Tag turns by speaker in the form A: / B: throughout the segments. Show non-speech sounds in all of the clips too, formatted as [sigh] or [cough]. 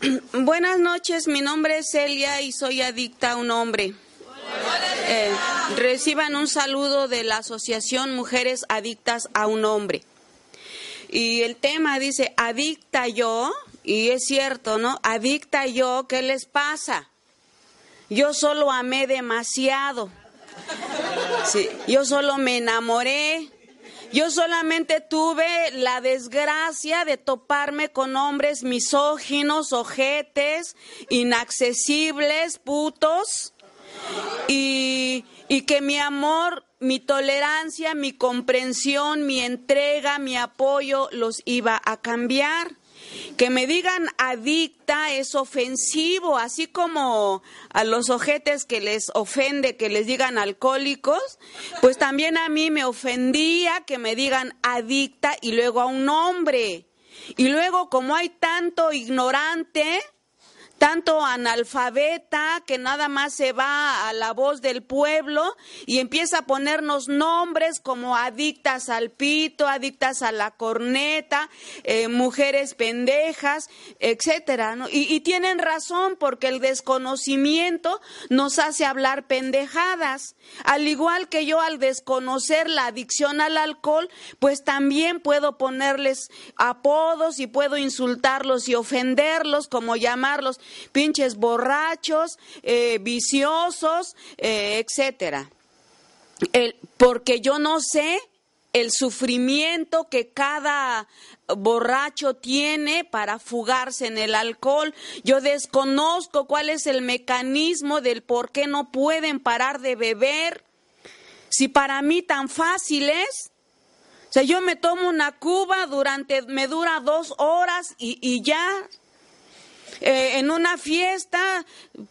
A: [clears throat] Buenas noches, mi nombre es Celia y soy adicta a un hombre. Eh, reciban un saludo de la Asociación Mujeres Adictas a un Hombre. Y el tema dice, adicta yo, y es cierto, ¿no? Adicta yo, ¿qué les pasa? Yo solo amé demasiado. Yo solo me enamoré. Yo solamente tuve la desgracia de toparme con hombres misóginos, ojetes, inaccesibles, putos, y, y que mi amor, mi tolerancia, mi comprensión, mi entrega, mi apoyo los iba a cambiar. Que me digan adicta es ofensivo, así como a los ojetes que les ofende que les digan alcohólicos, pues también a mí me ofendía que me digan adicta y luego a un hombre. Y luego como hay tanto ignorante, tanto analfabeta que nada más se va a la voz del pueblo y empieza a ponernos nombres como adictas al pito, adictas a la corneta, eh, mujeres pendejas, etcétera. Y, y tienen razón porque el desconocimiento nos hace hablar pendejadas. Al igual que yo al desconocer la adicción al alcohol, pues también puedo ponerles apodos y puedo insultarlos y ofenderlos, como llamarlos pinches borrachos, eh, viciosos, eh, etcétera. porque yo no sé el sufrimiento que cada borracho tiene para fugarse en el alcohol. Yo desconozco cuál es el mecanismo del por qué no pueden parar de beber. Si para mí tan fácil es, o sea, yo me tomo una cuba durante, me dura dos horas y, y ya eh, en una fiesta,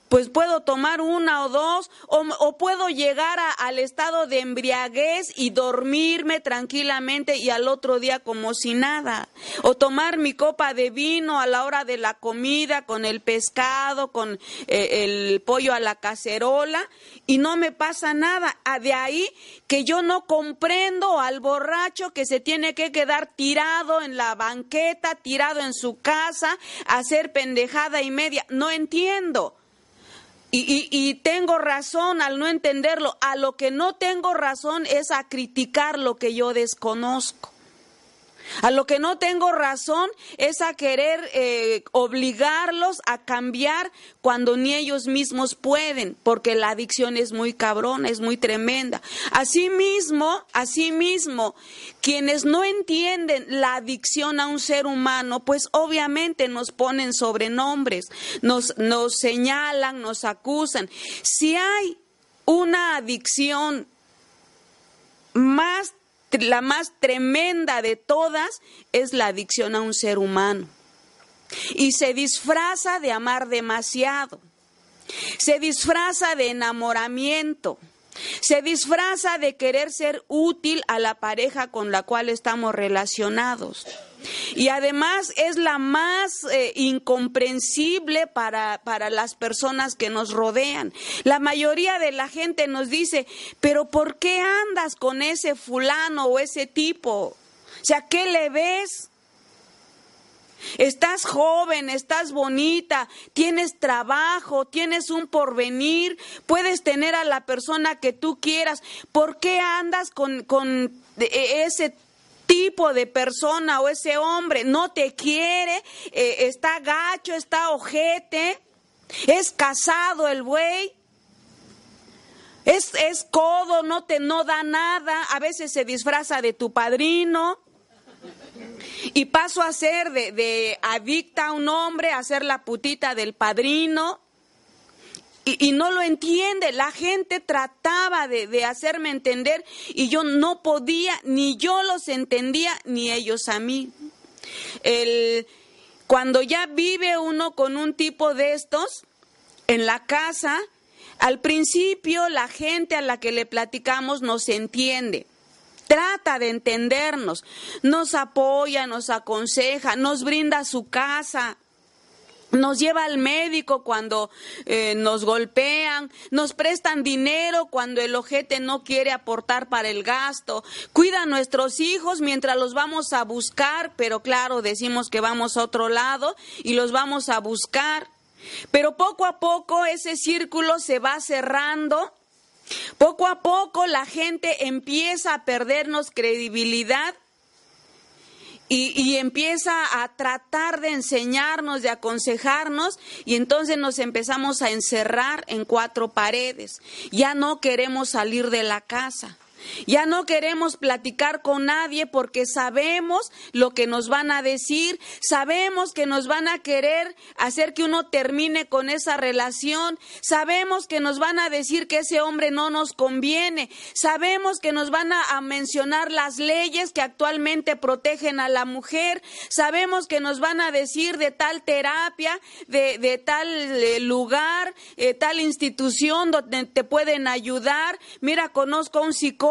A: pues puedo tomar una o dos, o, puedo llegar al estado de embriaguez y dormirme tranquilamente y al otro día como si nada, o tomar mi copa de vino a la hora de la comida con el pescado, con eh, el pollo a la cacerola y no me pasa nada. Ah, de ahí que yo no comprendo al borracho que se tiene que quedar tirado en la banqueta, tirado en su casa, hacer pendejada y media. No entiendo. Y, y, tengo razón al no entenderlo. A lo que no tengo razón es a criticar lo que yo desconozco. A lo que no tengo razón es a querer eh, obligarlos a cambiar cuando ni ellos mismos pueden, porque la adicción es muy cabrona, es muy tremenda. Asimismo, asimismo, quienes no entienden la adicción a un ser humano, pues obviamente nos ponen sobrenombres, nos, nos señalan, nos acusan. Si hay una adicción más la más tremenda de todas es la adicción a un ser humano. Y se disfraza de amar demasiado. Se disfraza de enamoramiento. Se disfraza de querer ser útil a la pareja con la cual estamos relacionados. Y además es la más eh, incomprensible para, para las personas que nos rodean. La mayoría de la gente nos dice, pero ¿por qué andas con ese fulano o ese tipo? O sea, ¿qué le ves? Estás joven, estás bonita, tienes trabajo, tienes un porvenir, puedes tener a la persona que tú quieras. ¿Por qué andas con, con e, ese tipo de persona o ese hombre no te quiere, eh, está gacho, está ojete, es casado el buey. Es, es codo, no te no da nada, a veces se disfraza de tu padrino. Y paso a ser de, de adicta a un hombre, a ser la putita del padrino y, no lo entiende. La gente trataba de, hacerme entender y yo no podía, ni yo los entendía, ni ellos a mí. El, cuando ya vive uno con un tipo de estos en la casa, al principio la gente a la que le platicamos nos entiende. Trata de entendernos, nos apoya, nos aconseja, nos brinda su casa, nos lleva al médico cuando eh, nos golpean, nos prestan dinero cuando el ojete no quiere aportar para el gasto, cuida a nuestros hijos mientras los vamos a buscar, pero claro, decimos que vamos a otro lado y los vamos a buscar. Pero poco a poco ese círculo se va cerrando, poco a poco la gente empieza a perdernos credibilidad y, empieza a tratar de enseñarnos, de aconsejarnos, y entonces nos empezamos a encerrar en cuatro paredes. Ya no queremos salir de la casa. Ya no queremos platicar con nadie porque sabemos lo que nos van a decir, sabemos que nos van a querer hacer que uno termine con esa relación, sabemos que nos van a decir que ese hombre no nos conviene, sabemos que nos van a, mencionar las leyes que actualmente protegen a la mujer, sabemos que nos van a decir de tal terapia, de, tal eh, lugar, eh, tal institución donde te pueden ayudar. Mira, conozco a un psicólogo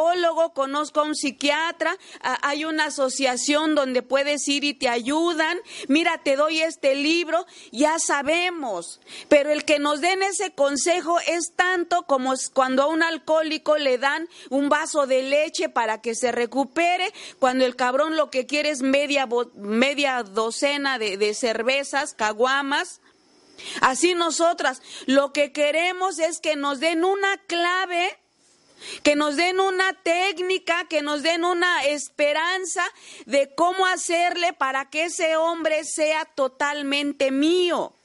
A: conozco a un psiquiatra, hay una asociación donde puedes ir y te ayudan, mira, te doy este libro, ya sabemos, pero el que nos den ese consejo es tanto como cuando a un alcohólico le dan un vaso de leche para que se recupere, cuando el cabrón lo que quiere es media, media docena de cervezas, caguamas. Así nosotras. Lo que queremos es que nos den una clave que nos den una técnica, que nos den una esperanza de cómo hacerle para que ese hombre sea totalmente mío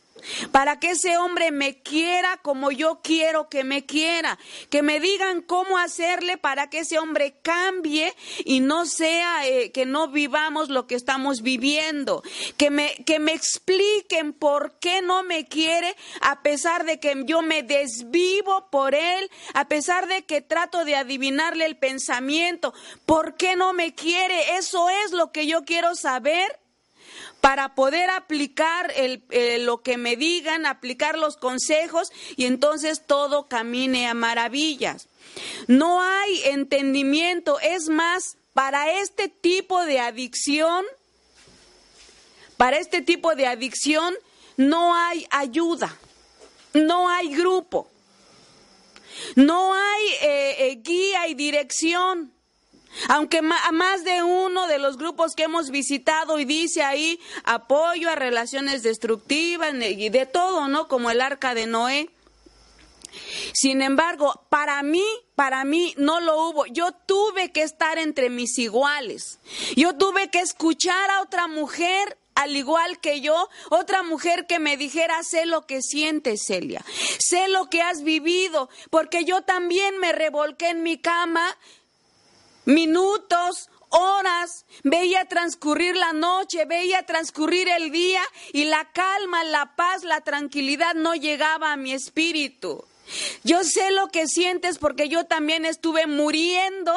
A: para que ese hombre me quiera como yo quiero que me quiera, que me digan cómo hacerle para que ese hombre cambie y no sea eh, que no vivamos lo que estamos viviendo, que me, que me expliquen por qué no me quiere a pesar de que yo me desvivo por él, a pesar de que trato de adivinarle el pensamiento, por qué no me quiere, eso es lo que yo quiero saber para poder aplicar eh, lo que me digan, aplicar los consejos y entonces todo camine a maravillas. No hay entendimiento, es más, para este tipo de adicción, para este tipo de adicción no hay ayuda, no hay grupo, no hay eh, eh, guía y dirección. Aunque más de uno de los grupos que hemos visitado y dice ahí apoyo a relaciones destructivas y de todo, ¿no? Como el arca de Noé. Sin embargo, para mí, para mí no lo hubo. Yo tuve que estar entre mis iguales. Yo tuve que escuchar a otra mujer al igual que yo, otra mujer que me dijera, sé lo que sientes, Celia, sé lo que has vivido, porque yo también me revolqué en mi cama minutos, horas, veía transcurrir la noche, veía transcurrir el día y la calma, la paz, la tranquilidad no llegaba a mi espíritu. Yo sé lo que sientes porque yo también estuve muriendo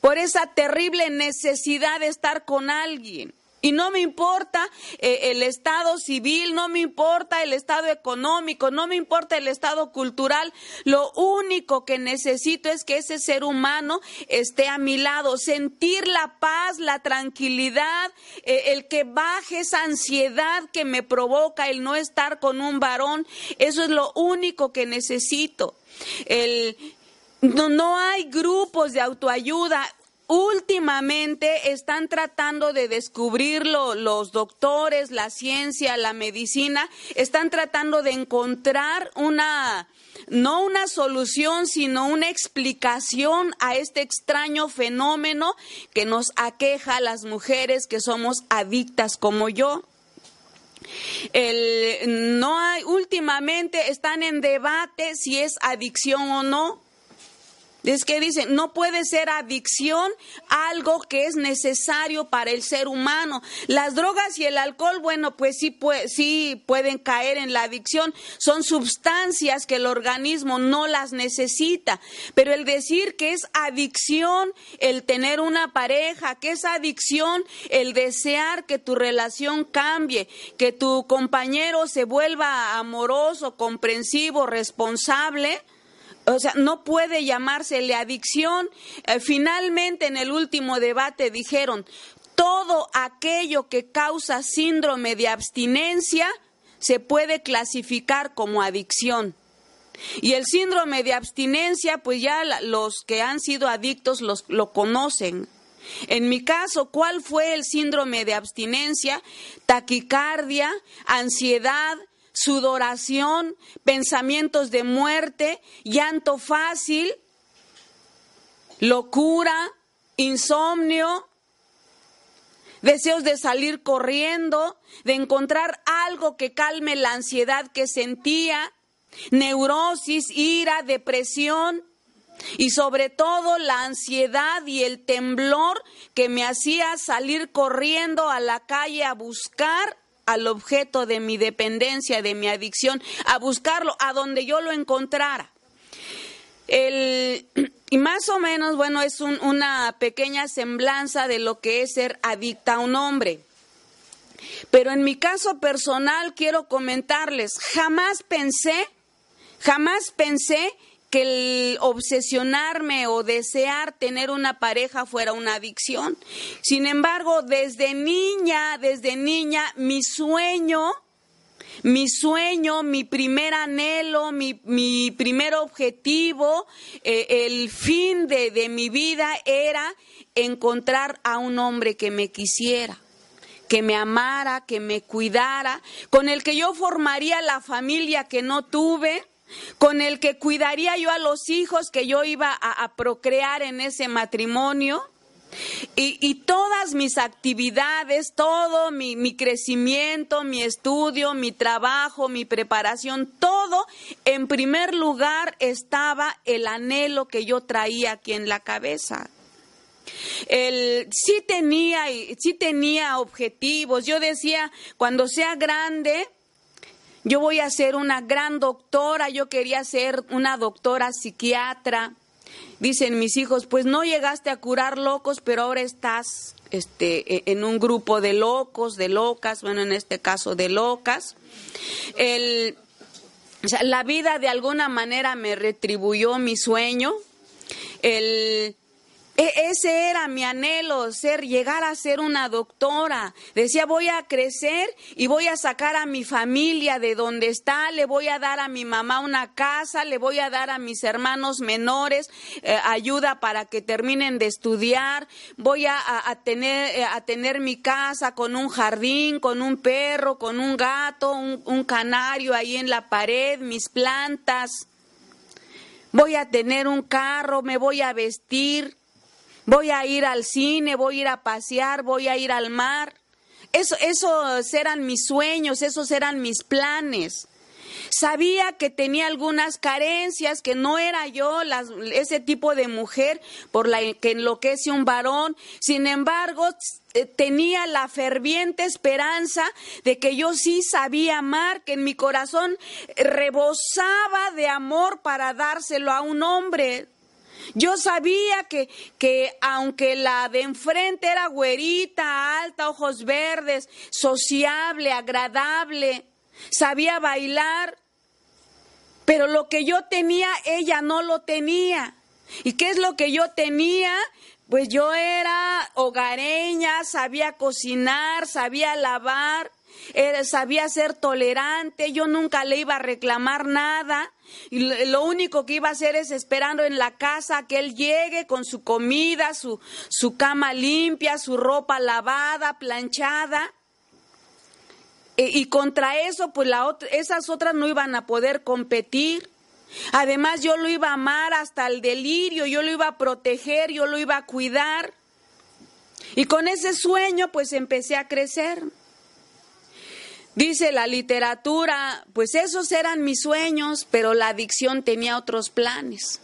A: por esa terrible necesidad de estar con alguien. Y no me importa eh, el estado civil, no me importa el estado económico, no me importa el estado cultural. Lo único que necesito es que ese ser humano esté a mi lado, sentir la paz, la tranquilidad, eh, el que baje esa ansiedad que me provoca el no estar con un varón. Eso es lo único que necesito. No, no hay grupos de autoayuda últimamente están tratando de descubrirlo los doctores, la ciencia, la medicina, están tratando de encontrar una, no una solución, sino una explicación a este extraño fenómeno que nos aqueja a las mujeres que somos adictas como yo. No hay, últimamente están en debate si es adicción o no. Es que dicen, no puede ser adicción algo que es necesario para el ser humano. Las drogas y el alcohol, bueno, pues sí, sí pueden caer en la adicción. Son sustancias que el organismo no las necesita. Pero el decir que es adicción el tener una pareja, que es adicción el desear que tu relación cambie, que tu compañero se vuelva amoroso, comprensivo, responsable, o sea, no puede llamársele adicción. Eh, finalmente, en el último debate dijeron, todo aquello que causa síndrome de abstinencia se puede clasificar como adicción. Y el síndrome de abstinencia, pues ya los que han sido adictos los, lo conocen. En mi caso, ¿cuál fue el síndrome de abstinencia? Taquicardia, ansiedad, sudoración, pensamientos de muerte, llanto fácil, locura, insomnio, deseos de salir corriendo, de encontrar algo que calme la ansiedad que sentía, neurosis, ira, depresión y sobre todo la ansiedad y el temblor que me hacía salir corriendo a la calle a buscar al objeto de mi dependencia, de mi adicción, a buscarlo a donde yo lo encontrara. [clears throat] y más o menos, bueno, es una pequeña semblanza de lo que es ser adicta a un hombre. Pero en mi caso personal quiero comentarles, jamás pensé Jamás pensé que el obsesionarme o desear tener una pareja fuera una adicción. Sin embargo, desde niña, desde niña, mi sueño, mi sueño, mi primer anhelo, mi, primer objetivo, eh, el fin de, de mi vida era encontrar a un hombre que me quisiera que me amara, que me cuidara, con el que yo formaría la familia que no tuve, con el que cuidaría yo a los hijos que yo iba a, procrear en ese matrimonio. Y, todas mis actividades, todo mi, mi, crecimiento, mi estudio, mi trabajo, mi preparación, todo, en primer lugar estaba el anhelo que yo traía aquí en la cabeza. El, sí tenía, sí tenía objetivos. Yo decía, cuando sea grande, yo voy a ser una gran doctora, yo quería ser una doctora psiquiatra. Dicen mis hijos, pues no llegaste a curar locos, pero ahora estás este, e, en un grupo de locos, de locas, bueno, en este caso de locas. La vida de alguna manera me retribuyó mi sueño. El, ese era mi anhelo, ser, llegar a ser una doctora. Decía, voy a crecer y voy a sacar a mi familia de donde está, le voy a dar a mi mamá una casa, le voy a dar a mis hermanos menores eh, ayuda para que terminen de estudiar, voy a, tener, eh, a tener mi casa con un jardín, con un perro, con un gato, un canario ahí en la pared, mis plantas. Voy a tener un carro, me voy a vestir, voy a ir al cine, voy a ir a pasear, voy a ir al mar. Eso, esos eran mis sueños, esos eran mis planes. Sabía que tenía algunas carencias, que no era yo ese tipo de mujer por la que enloquece un varón. Sin embargo, eh, tenía la ferviente esperanza de que yo sí sabía amar, que en mi corazón rebosaba de amor para dárselo a un hombre. Yo sabía que, que aunque la de enfrente era güerita, alta, ojos verdes, sociable, agradable, sabía bailar, pero lo que yo tenía, ella no lo tenía. ¿Y qué es lo que yo tenía? Pues yo era hogareña, sabía cocinar, sabía lavar, sabía ser tolerante, yo nunca le iba a reclamar nada. Y lo único que iba a hacer es esperando en la casa que él llegue con su comida, su, su cama limpia, su ropa lavada, planchada. E, y contra eso, pues la esas otras no iban a poder competir. Además, yo lo iba a amar hasta el delirio, yo lo iba a proteger, yo lo iba a cuidar. Y con ese sueño, pues empecé a crecer. Dice la literatura, pues esos eran mis sueños, pero la adicción tenía otros planes.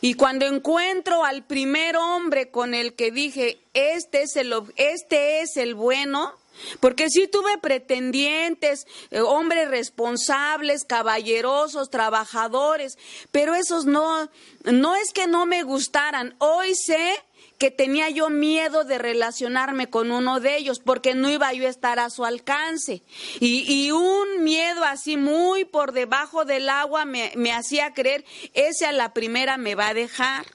A: Y cuando encuentro al primer hombre con el que dije, este es el, este es el bueno, porque sí tuve pretendientes, eh, hombres responsables, caballerosos, trabajadores, pero esos no, no es que no me gustaran. Hoy sé que tenía yo miedo de relacionarme con uno de ellos porque no iba yo a estar a su alcance. Y, un miedo así muy por debajo del agua me, me hacía creer, ese a la primera me va a dejar.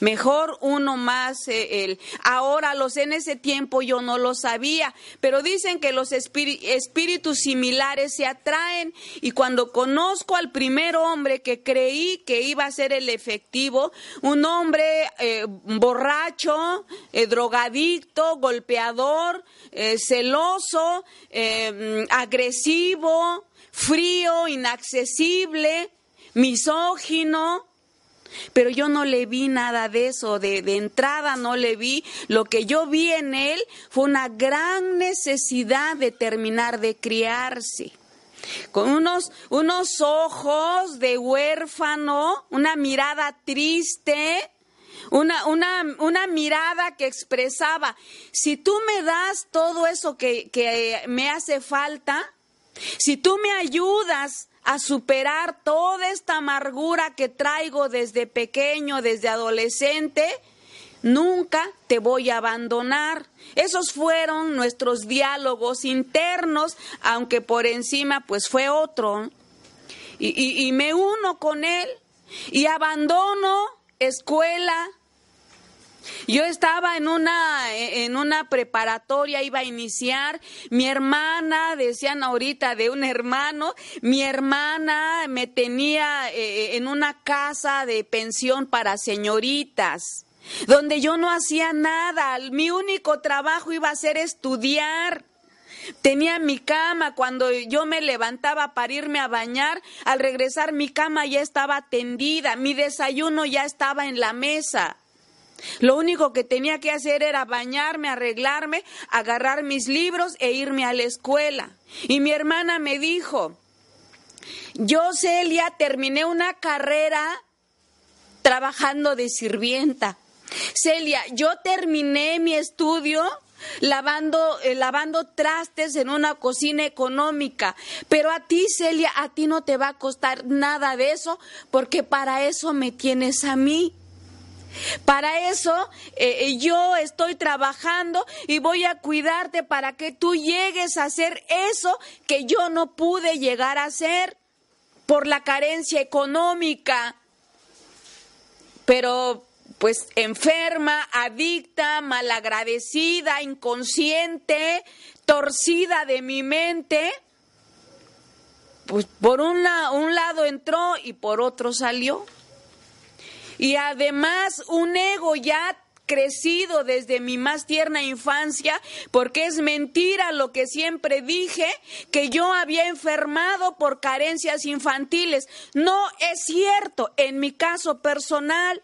A: Mejor uno más eh, el. Ahora los en ese tiempo yo no lo sabía, pero dicen que los espíritus similares se atraen y cuando conozco al primer hombre que creí que iba a ser el efectivo, un hombre eh, borracho, eh, drogadicto, golpeador, celoso, agresivo, frío, inaccesible, misógino, pero yo no le vi nada de eso, de, entrada no le vi. Lo que yo vi en él fue una gran necesidad de terminar de criarse. Con unos, unos ojos de huérfano, una mirada triste, una, una, una, mirada que expresaba, si tú me das todo eso que, que me hace falta, si tú me ayudas a superar toda esta amargura que traigo desde pequeño, desde adolescente, nunca te voy a abandonar. Esos fueron nuestros diálogos internos, aunque por encima pues fue otro. Y, y me uno con él y abandono escuela, yo estaba en una, en una preparatoria, iba a iniciar, mi hermana, decían ahorita de un hermano, mi hermana me tenía eh, en una casa de pensión para señoritas, donde yo no hacía nada, mi único trabajo iba a ser estudiar. Tenía mi cama, cuando yo me levantaba para irme a bañar, al regresar mi cama ya estaba tendida, mi desayuno ya estaba en la mesa. Lo único que tenía que hacer era bañarme, arreglarme, agarrar mis libros e irme a la escuela. Y mi hermana me dijo, yo, Celia, terminé una carrera trabajando de sirvienta. Celia, yo terminé mi estudio lavando, eh, lavando trastes en una cocina económica. Pero a ti, Celia, a ti no te va a costar nada de eso, porque para eso me tienes a mí. Para eso eh, eh, yo estoy trabajando y voy a cuidarte para que tú llegues a hacer eso que yo no pude llegar a hacer por la carencia económica. Pero pues enferma, adicta, malagradecida, inconsciente, torcida de mi mente, pues por un lado entró y por otro salió. Y además un ego ya crecido desde mi más tierna infancia, porque es mentira lo que siempre dije, que yo había enfermado por carencias infantiles. No es cierto, en mi caso personal,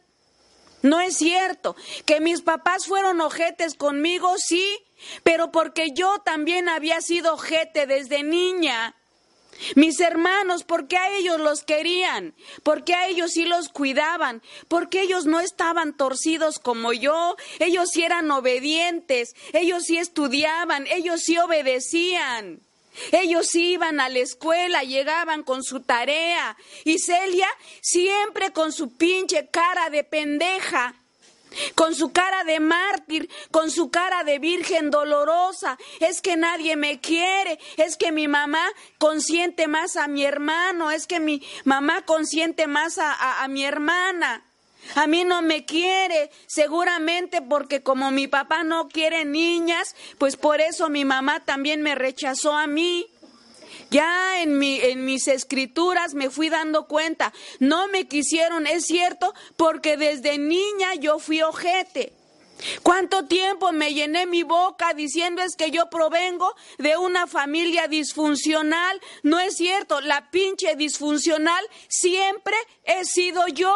A: no es cierto. Que mis papás fueron ojetes conmigo, sí, pero porque yo también había sido ojete desde niña. Mis hermanos, ¿por qué a ellos los querían? ¿Por qué a ellos sí los cuidaban? ¿Por qué ellos no estaban torcidos como yo? Ellos sí eran obedientes, ellos sí estudiaban, ellos sí obedecían. Ellos iban a la escuela, llegaban con su tarea. Y Celia siempre con su pinche cara de pendeja con su cara de mártir, con su cara de virgen dolorosa. Es que nadie me quiere, es que mi mamá consiente más a mi hermano, es que mi mamá consiente más a, mi hermana. A mí no me quiere, seguramente porque como mi papá no quiere niñas, pues por eso mi mamá también me rechazó a mí. Ya en, mi, en mis escrituras me fui dando cuenta, no me quisieron, es cierto, porque desde niña yo fui ojete. ¿Cuánto tiempo me llené mi boca diciendo es que yo provengo de una familia disfuncional? No es cierto, la pinche disfuncional siempre he sido yo.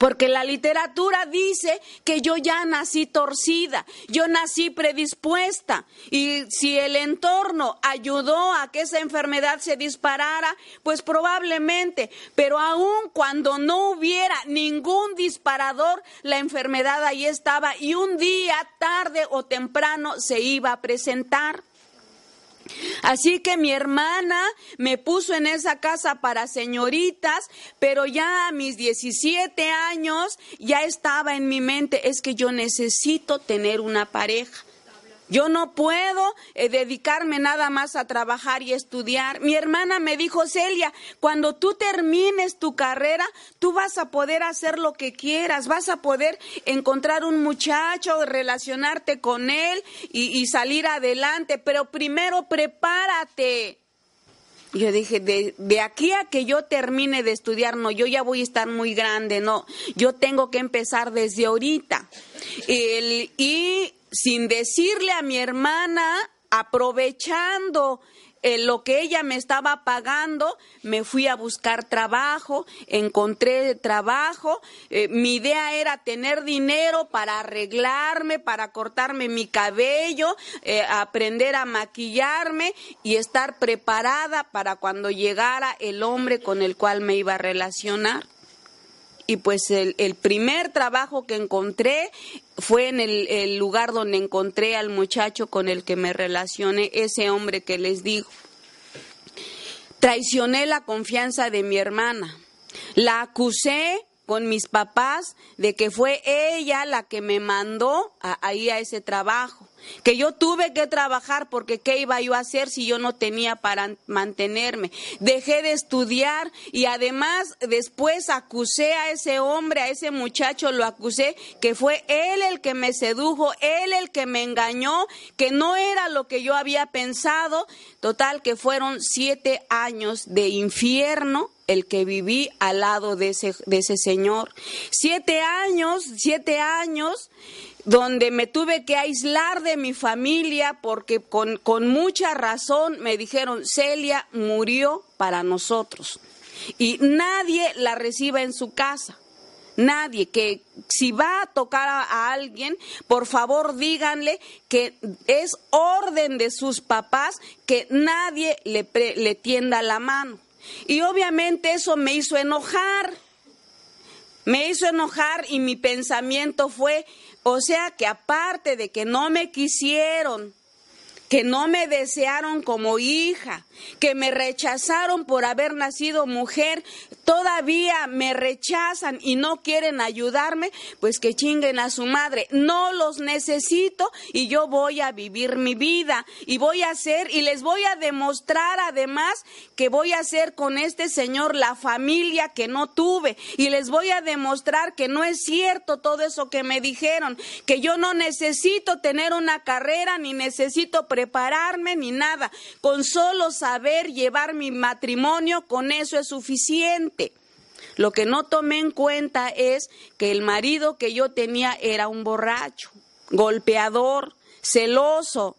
A: Porque la literatura dice que yo ya nací torcida, yo nací predispuesta. Y si el entorno ayudó a que esa enfermedad se disparara, pues probablemente. Pero aun cuando no hubiera ningún disparador, la enfermedad ahí estaba y un día, tarde o temprano, se iba a presentar. Así que mi hermana me puso en esa casa para señoritas, pero ya a mis 17 años ya estaba en mi mente, es que yo necesito tener una pareja. Yo no puedo eh, dedicarme nada más a trabajar y estudiar. Mi hermana me dijo, Celia, cuando tú termines tu carrera, tú vas a poder hacer lo que quieras, vas a poder encontrar un muchacho, relacionarte con él y, salir adelante, pero primero prepárate. Yo dije, de, aquí a que yo termine de estudiar, no, yo ya voy a estar muy grande, no, yo tengo que empezar desde ahorita. Y sin decirle a mi hermana, aprovechando eh, lo que ella me estaba pagando, me fui a buscar trabajo, encontré trabajo. Eh, mi idea era tener dinero para arreglarme, para cortarme mi cabello, eh, aprender a maquillarme y estar preparada para cuando llegara el hombre con el cual me iba a relacionar y pues el, primer trabajo que encontré fue en el, lugar donde encontré al muchacho con el que me relacioné, ese hombre que les digo. Traicioné la confianza de mi hermana, la acusé con mis papás de que fue ella la que me mandó ahí a ese trabajo que yo tuve que trabajar porque qué iba yo a hacer si yo no tenía para mantenerme. Dejé de estudiar y además después acusé a ese hombre, a ese muchacho, lo acusé que fue él el que me sedujo, él el que me engañó, que no era lo que yo había pensado. Total, que fueron siete años de infierno el que viví al lado de ese, de ese señor. Siete años, siete años donde me tuve que aislar de mi familia porque con, con, mucha razón me dijeron, Celia murió para nosotros. Y nadie la reciba en su casa. Nadie, que si va a tocar a, alguien, por favor díganle que es orden de sus papás que nadie le, le tienda la mano. Y obviamente eso me hizo enojar. Me hizo enojar y mi pensamiento fue, o sea que aparte de que no me quisieron, que no me desearon como hija, que me rechazaron por haber nacido mujer, todavía me rechazan y no quieren ayudarme, pues que chinguen a su madre. No los necesito y yo voy a vivir mi vida y voy a hacer y les voy a demostrar además que voy a hacer con este señor la familia que no tuve y les voy a demostrar que no es cierto todo eso que me dijeron, que yo no necesito tener una carrera ni necesito prepararme ni nada, con solo saber llevar mi matrimonio, con eso es suficiente. Lo que no tomé en cuenta es que el marido que yo tenía era un borracho, golpeador, celoso.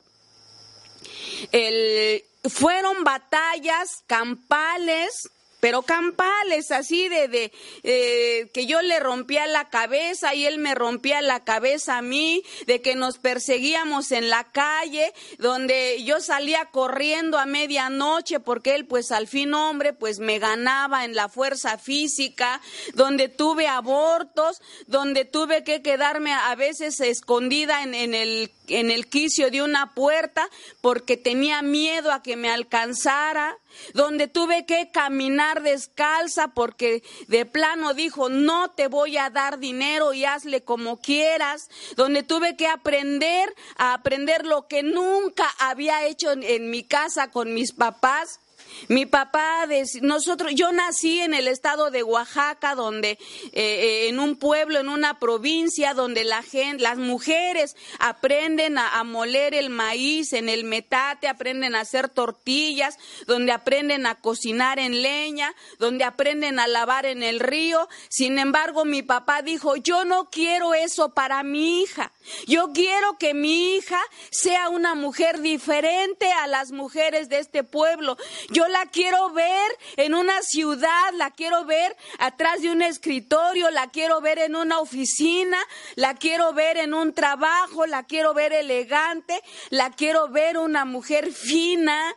A: fueron batallas campales pero campales así de, de eh, que yo le rompía la cabeza y él me rompía la cabeza a mí, de que nos perseguíamos en la calle, donde yo salía corriendo a medianoche porque él pues al fin hombre pues me ganaba en la fuerza física, donde tuve abortos, donde tuve que quedarme a veces escondida en, el en el quicio de una puerta porque tenía miedo a que me alcanzara, donde tuve que caminar descalza porque de plano dijo, no te voy a dar dinero y hazle como quieras, donde tuve que aprender a aprender lo que nunca había hecho en, mi casa con mis papás mi papá, nosotros, yo nací en el estado de Oaxaca, donde eh, eh, en un pueblo, en una provincia, donde la gente, las mujeres aprenden a, moler el maíz en el metate, aprenden a hacer tortillas, donde aprenden a cocinar en leña, donde aprenden a lavar en el río. Sin embargo, mi papá dijo, yo no quiero eso para mi hija. Yo quiero que mi hija sea una mujer diferente a las mujeres de este pueblo. Yo la quiero ver en una ciudad, la quiero ver atrás de un escritorio, la quiero ver en una oficina, la quiero ver en un trabajo, la quiero ver elegante, la quiero ver una mujer fina.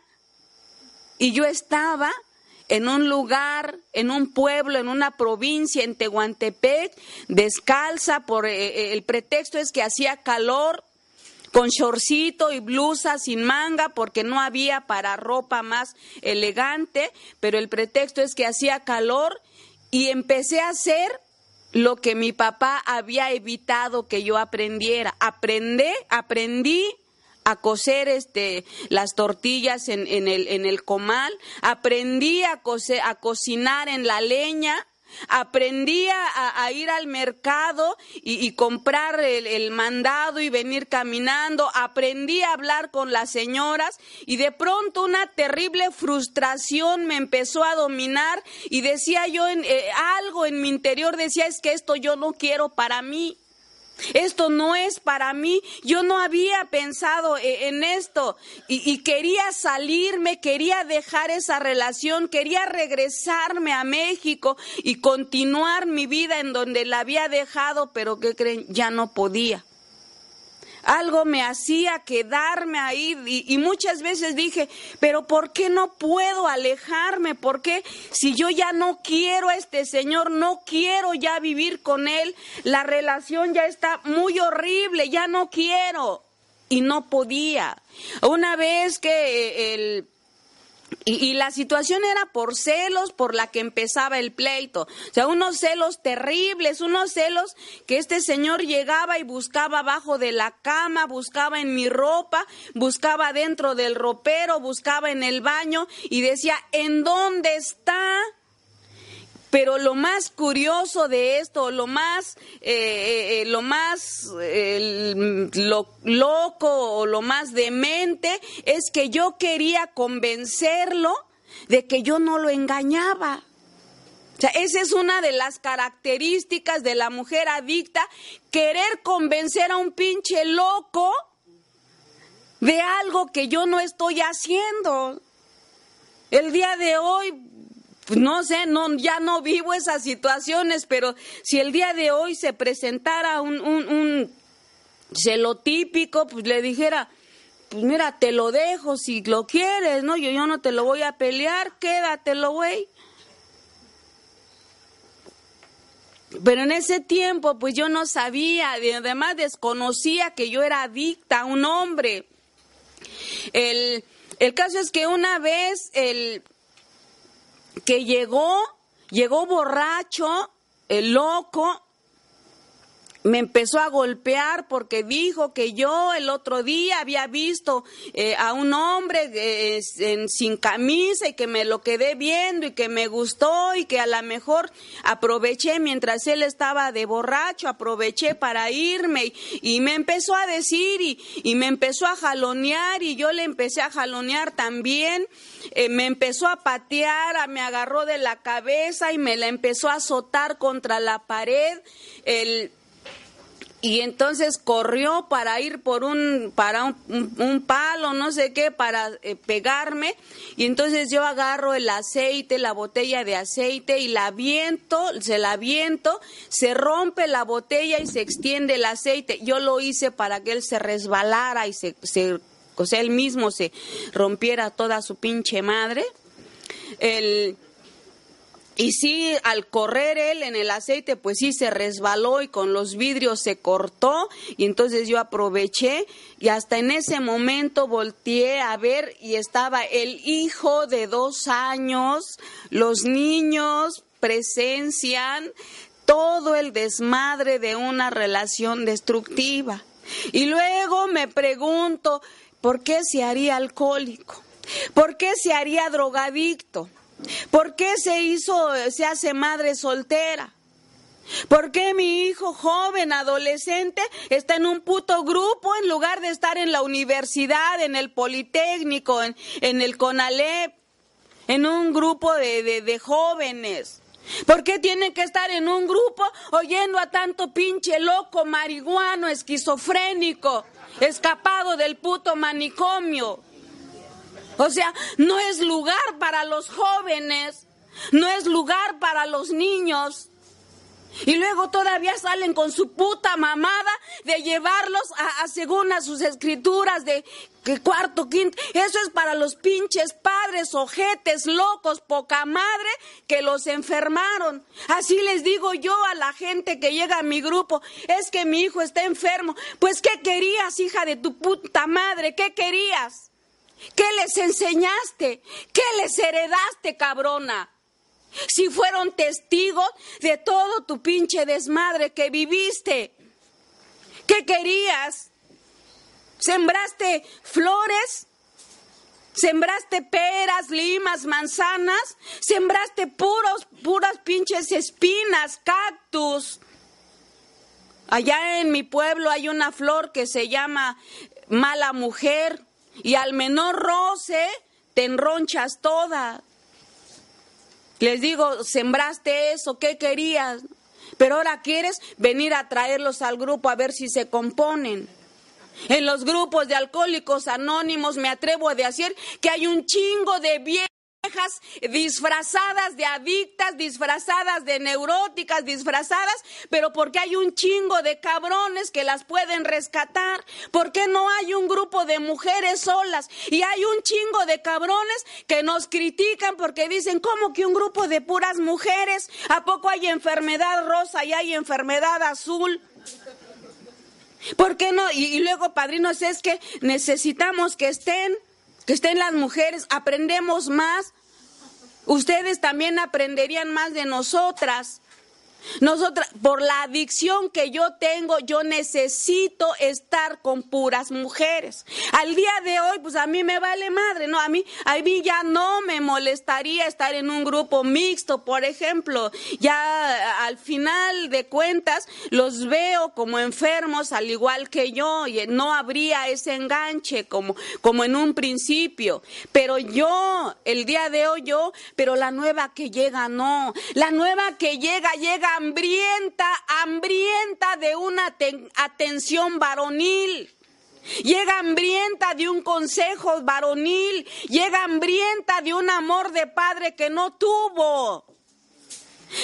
A: Y yo estaba en un lugar, en un pueblo, en una provincia, en Tehuantepec, descalza, por eh, eh, el pretexto es que hacía calor, con shortcito y blusa sin manga porque no había para ropa más elegante, pero el pretexto es que hacía calor y empecé a hacer lo que mi papá había evitado que yo aprendiera. Aprendí, aprendí a coser este, las tortillas en, en, el, en el comal, aprendí a, a cocinar en la leña, aprendí a, ir al mercado y, comprar el, el, mandado y venir caminando, aprendí a hablar con las señoras y de pronto una terrible frustración me empezó a dominar y decía yo en, eh, algo en mi interior, decía es que esto yo no quiero para mí. Esto no es para mí. Yo no había pensado e, en esto y, quería salirme, quería dejar esa relación, quería regresarme a México y continuar mi vida en donde la había dejado, pero ¿qué creen? Ya no podía algo me hacía quedarme ahí y, muchas veces dije, pero ¿por qué no puedo alejarme? ¿Por qué si yo ya no quiero a este Señor, no quiero ya vivir con Él, la relación ya está muy horrible, ya no quiero? Y no podía. Una vez que el y, la situación era por celos por la que empezaba el pleito. O sea, unos celos terribles, unos celos que este señor llegaba y buscaba abajo de la cama, buscaba en mi ropa, buscaba dentro del ropero, buscaba en el baño y decía, ¿en dónde está? Pero lo más curioso de esto, lo más, eh, eh, eh, lo más lo, loco o lo más demente es que yo quería convencerlo de que yo no lo engañaba. O sea, esa es una de las características de la mujer adicta, querer convencer a un pinche loco de algo que yo no estoy haciendo. El día de hoy pues no sé, no, ya no vivo esas situaciones, pero si el día de hoy se presentara un, un, un celotípico, pues le dijera, pues mira, te lo dejo si lo quieres, ¿no? Yo, yo no te lo voy a pelear, quédatelo, güey. Pero en ese tiempo, pues yo no sabía, además desconocía que yo era adicta a un hombre. El, el caso es que una vez el, que llegó, llegó borracho, el loco, me empezó a golpear porque dijo que yo el otro día había visto eh, a un hombre eh, sin camisa y que me lo quedé viendo y que me gustó y que a lo mejor aproveché mientras él estaba de borracho, aproveché para irme y, me empezó a decir y, me empezó a jalonear y yo le empecé a jalonear también, eh, me empezó a patear, me agarró de la cabeza y me la empezó a azotar contra la pared. El, y entonces corrió para ir por un para un, palo no sé qué para eh, pegarme. Y entonces yo agarro el aceite la botella de aceite y la viento se la viento se rompe la botella y se extiende el aceite. Yo lo hice para que él se resbalara y se, se o sea él mismo se rompiera toda su pinche madre. El y sí, al correr él en el aceite, pues sí se resbaló y con los vidrios se cortó. Y entonces yo aproveché y hasta en ese momento volteé a ver y estaba el hijo de dos años, los niños presencian todo el desmadre de una relación destructiva. Y luego me pregunto, ¿por qué se haría alcohólico? ¿Por qué se haría drogadicto? ¿Por qué se hizo, se hace madre soltera? ¿Por qué mi hijo joven, adolescente, está en un puto grupo en lugar de estar en la universidad, en el Politécnico, en, el CONALEP, en un grupo de, de jóvenes? ¿Por qué tiene que estar en un grupo oyendo a tanto pinche loco, marihuano, esquizofrénico, escapado del puto manicomio? O sea, no es lugar para los jóvenes, no es lugar para los niños. Y luego todavía salen con su puta mamada de llevarlos a, según a sus escrituras de cuarto, quinto. Eso es para los pinches padres, ojetes, locos, poca madre que los enfermaron. Así les digo yo a la gente que llega a mi grupo, es que mi hijo está enfermo. Pues ¿qué querías, hija de tu puta madre? ¿Qué querías? ¿Qué les enseñaste? ¿Qué les heredaste, cabrona? Si fueron testigos de todo tu pinche desmadre que viviste. ¿Qué querías? sembraste flores, sembraste peras, limas, manzanas, sembraste puros, puras pinches espinas, cactus. Allá en mi pueblo hay una flor que se llama mala mujer y al menor roce te enronchas toda. Les digo, sembraste eso, ¿qué querías? Pero ahora quieres venir a traerlos al grupo a ver si se componen. En los grupos de alcohólicos anónimos me atrevo a decir que hay un chingo de disfrazadas de adictas, disfrazadas de neuróticas, disfrazadas, pero porque hay un chingo de cabrones que las pueden rescatar, porque no hay un grupo de mujeres solas y hay un chingo de cabrones que nos critican porque dicen, ¿cómo que un grupo de puras mujeres? ¿A poco hay enfermedad rosa y hay enfermedad azul? ¿Por qué no? Y, luego, padrinos, es que necesitamos que estén, que estén las mujeres, aprendemos más. Ustedes también aprenderían más de nosotras. Nosotras, por la adicción que yo tengo, yo necesito estar con puras mujeres. Al día de hoy, pues a mí me vale madre, ¿no? A mí, a mí ya no me molestaría estar en un grupo mixto, por ejemplo. Ya al final de cuentas, los veo como enfermos, al igual que yo, y no habría ese enganche como, como en un principio. Pero yo, el día de hoy yo, pero la nueva que llega, no. La nueva que llega, llega hambrienta, hambrienta de una atención varonil. Llega hambrienta de un consejo varonil. Llega hambrienta de un amor de padre que no tuvo.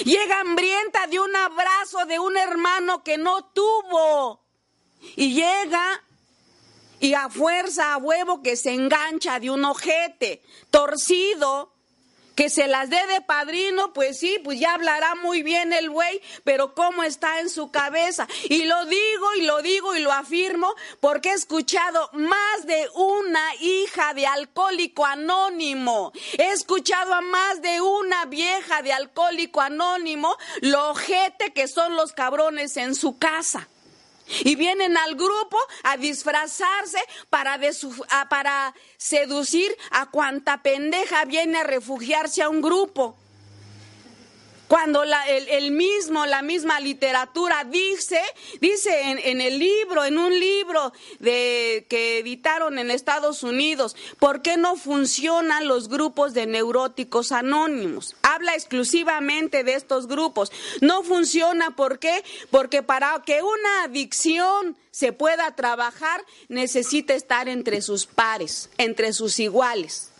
A: Llega hambrienta de un abrazo de un hermano que no tuvo. Y llega y a fuerza, a huevo, que se engancha de un ojete torcido que se las dé de padrino, pues sí, pues ya hablará muy bien el güey, pero cómo está en su cabeza. Y lo digo y lo digo y lo afirmo porque he escuchado más de una hija de alcohólico anónimo. He escuchado a más de una vieja de alcohólico anónimo lo ojete que son los cabrones en su casa. Y vienen al grupo a disfrazarse para, para seducir a cuanta pendeja viene a refugiarse a un grupo. Cuando el, mismo, la misma literatura dice, dice en, el libro, en un libro de, que editaron en Estados Unidos, ¿por qué no funcionan los grupos de neuróticos anónimos? Habla exclusivamente de estos grupos. No funciona, ¿por qué? Porque para que una adicción se pueda trabajar, necesita estar entre sus pares, entre sus iguales.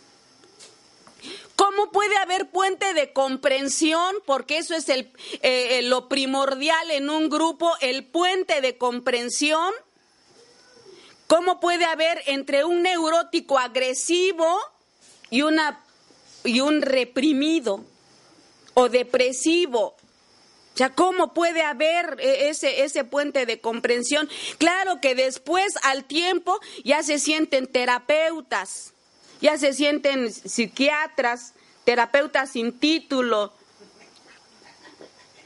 A: ¿Cómo puede haber puente de comprensión? Porque eso es el, eh, lo primordial en un grupo, el puente de comprensión. ¿Cómo puede haber entre un neurótico agresivo y, una, y un reprimido o depresivo? O sea, ¿cómo puede haber eh, ese, ese puente de comprensión? Claro que después, al tiempo, ya se sienten terapeutas ya se sienten psiquiatras, terapeutas sin título.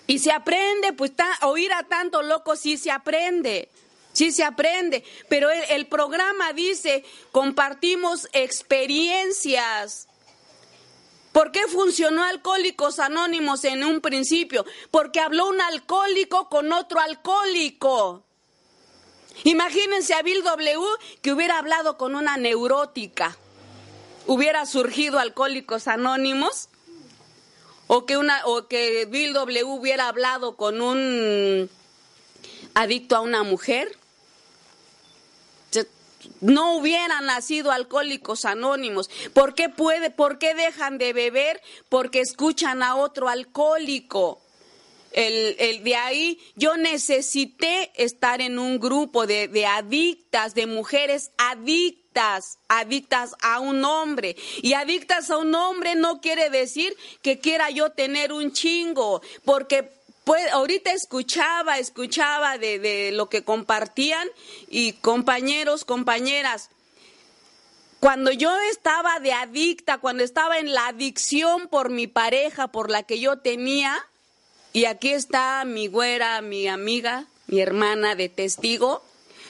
A: Y se aprende, pues oír a tanto loco sí se aprende. Sí se aprende, pero el, el programa dice, compartimos experiencias. ¿Por qué funcionó Alcohólicos Anónimos en un principio? Porque habló un alcohólico con otro alcohólico. Imagínense a Bill W. que hubiera hablado con una neurótica hubiera surgido Alcohólicos Anónimos o que una o que Bill W hubiera hablado con un adicto a una mujer no hubieran nacido alcohólicos anónimos. ¿Por qué puede, por qué dejan de beber? Porque escuchan a otro alcohólico. El, el, de ahí yo necesité estar en un grupo de, de adictas, de mujeres adictas adictas, a un hombre. Y adictas a un hombre no quiere decir que quiera yo tener un chingo, porque pues, ahorita escuchaba, escuchaba de, de lo que compartían y compañeros, compañeras, cuando yo estaba de adicta, cuando estaba en la adicción por mi pareja, por la que yo tenía, y aquí está mi güera, mi amiga, mi hermana de testigo,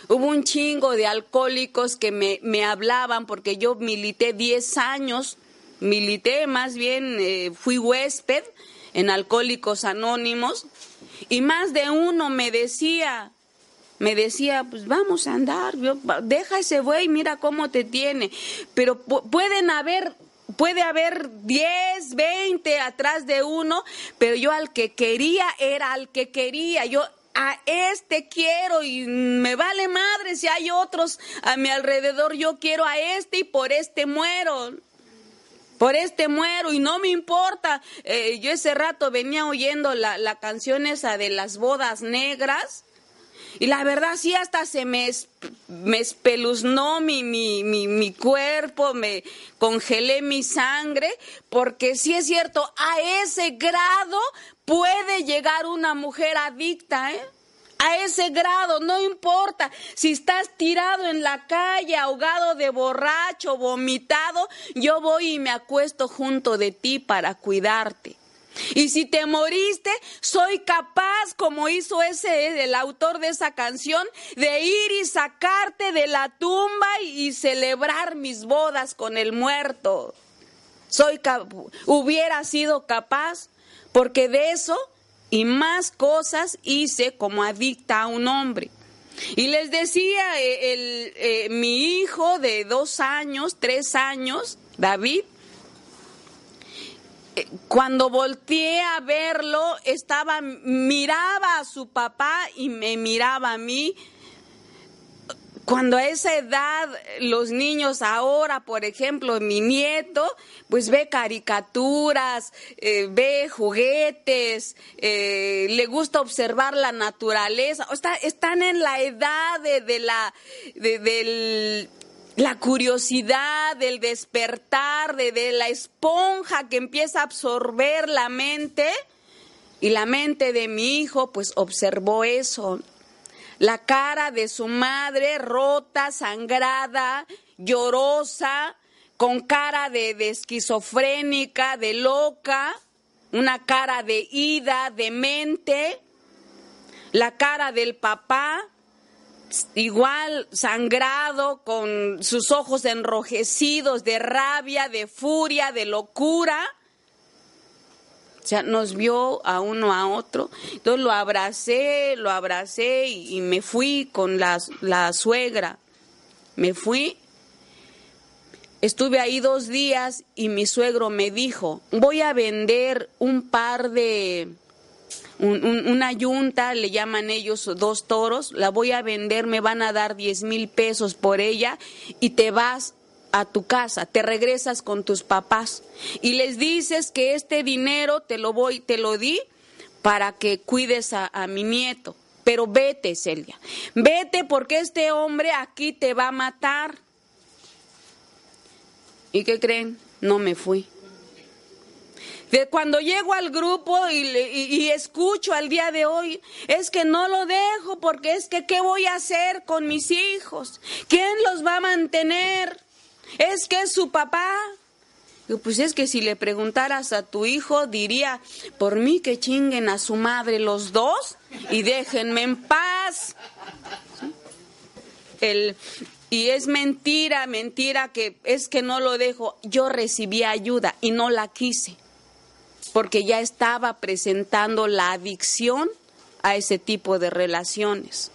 A: Hubo un chingo de alcohólicos que me, me hablaban porque yo milité 10 años, milité más bien, eh, fui huésped en Alcohólicos Anónimos y más de uno me decía, me decía, pues vamos a andar, deja ese güey, mira cómo te tiene. Pero pueden haber, puede haber 10, 20 atrás de uno, pero yo al que quería era al que quería. Yo a este quiero y me vale madre si hay otros a mi alrededor, yo quiero a este y por este muero. Por este muero y no me importa. Eh, yo ese rato venía oyendo la, la canción esa de las bodas negras. Y la verdad sí hasta se me, me espeluznó mi, mi, mi, mi, cuerpo, me congelé mi sangre, porque sí es cierto, a ese grado puede llegar una mujer adicta, ¿eh? A ese grado, no importa si estás tirado en la calle, ahogado de borracho, vomitado, yo voy y me acuesto junto de ti para cuidarte. Y si te moriste, soy capaz, como hizo ese el autor de esa canción, de ir y sacarte de la tumba y, celebrar mis bodas con el muerto. Soy hubiera sido capaz, porque de eso y más cosas hice como adicta a un hombre. Y les decía, eh, el, eh, mi hijo de dos años, tres años, David, eh, cuando volteé a verlo, estaba, miraba a su papá y me miraba a mí. Cuando a esa edad los niños ahora, por ejemplo, mi nieto, pues ve caricaturas, eh, ve juguetes, eh, le gusta observar la naturaleza, está, están en la edad de, la, del la curiosidad, del despertar, de, la esponja que empieza a absorber la mente. Y la mente de mi hijo pues observó eso. La cara de su madre rota, sangrada, llorosa, con cara de, esquizofrénica, de loca, una cara de ida, de mente. La cara del papá igual sangrado, con sus ojos enrojecidos de rabia, de furia, de locura. O sea, nos vio a uno a otro. Entonces lo abracé, lo abracé y, me fui con la, la suegra. Me fui. Estuve ahí dos días y mi suegro me dijo, voy a vender un par de, una yunta, le llaman ellos dos toros, la voy a vender, me van a dar 10 mil pesos por ella y te vas a tu casa, te regresas con tus papás y les dices que este dinero te lo voy, te lo di para que cuides a, a mi nieto. Pero vete, Celia, vete porque este hombre aquí te va a matar. ¿Y qué creen? No me fui. De cuando llego al grupo y, escucho al día de hoy, es que no lo dejo porque es que ¿qué voy a hacer con mis hijos? ¿Quién los va a mantener? Es que es su papá. Pues es que si le preguntaras a tu hijo, diría, por mí que chinguen a su madre los dos y déjenme en paz. El, y es mentira, mentira que es que no lo dejo. Yo recibí ayuda y no la quise porque ya estaba presentando la adicción a ese tipo de relaciones.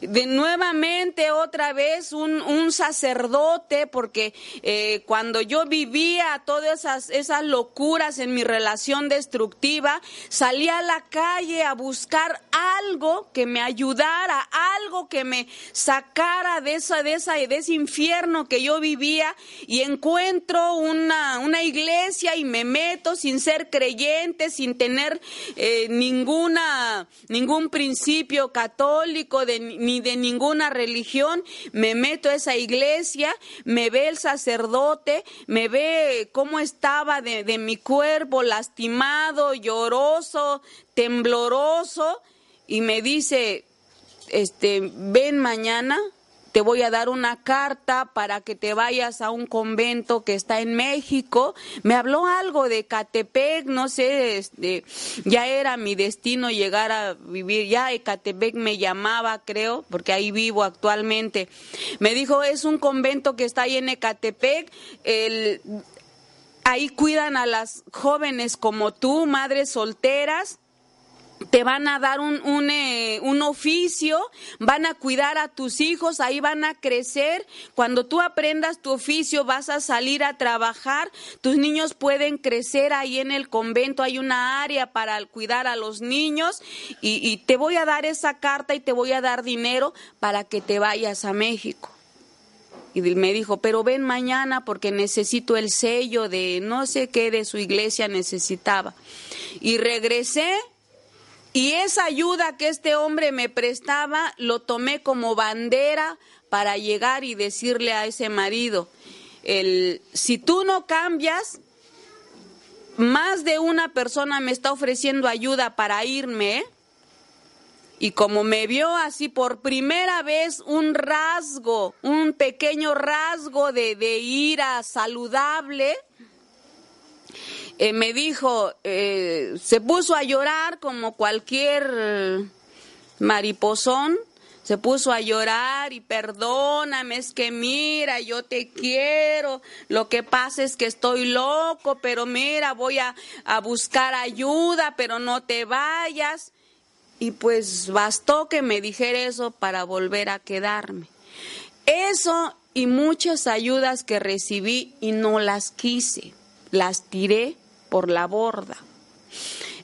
A: De nuevamente otra vez un, un sacerdote, porque eh, cuando yo vivía todas esas, esas locuras en mi relación destructiva, salía a la calle a buscar algo que me ayudara, algo que me sacara de, esa, de, esa, de ese infierno que yo vivía y encuentro una, una iglesia y me meto sin ser creyente, sin tener eh, ninguna, ningún principio católico de ni de ninguna religión, me meto a esa iglesia, me ve el sacerdote, me ve cómo estaba de, de mi cuerpo lastimado, lloroso, tembloroso, y me dice, este, ven mañana te voy a dar una carta para que te vayas a un convento que está en México. Me habló algo de Catepec, no sé, este, ya era mi destino llegar a vivir, ya Ecatepec me llamaba, creo, porque ahí vivo actualmente. Me dijo, es un convento que está ahí en Ecatepec, el, ahí cuidan a las jóvenes como tú, madres solteras te van a dar un, un, eh, un, oficio, van a cuidar a tus hijos, ahí van a crecer. Cuando tú aprendas tu oficio vas a salir a trabajar, tus niños pueden crecer ahí en el convento, hay una área para cuidar a los niños y, y te voy a dar esa carta y te voy a dar dinero para que te vayas a México. Y me dijo, pero ven mañana porque necesito el sello de no sé qué de su iglesia necesitaba. Y regresé y esa ayuda que este hombre me prestaba lo tomé como bandera para llegar y decirle a ese marido, el, si tú no cambias, más de una persona me está ofreciendo ayuda para irme. Y como me vio así por primera vez un rasgo, un pequeño rasgo de, de ira saludable, eh, me dijo, eh, se puso a llorar como cualquier mariposón, se puso a llorar y perdóname, es que mira, yo te quiero, lo que pasa es que estoy loco, pero mira, voy a, a buscar ayuda, pero no te vayas. Y pues bastó que me dijera eso para volver a quedarme. Eso y muchas ayudas que recibí y no las quise, las tiré por la borda.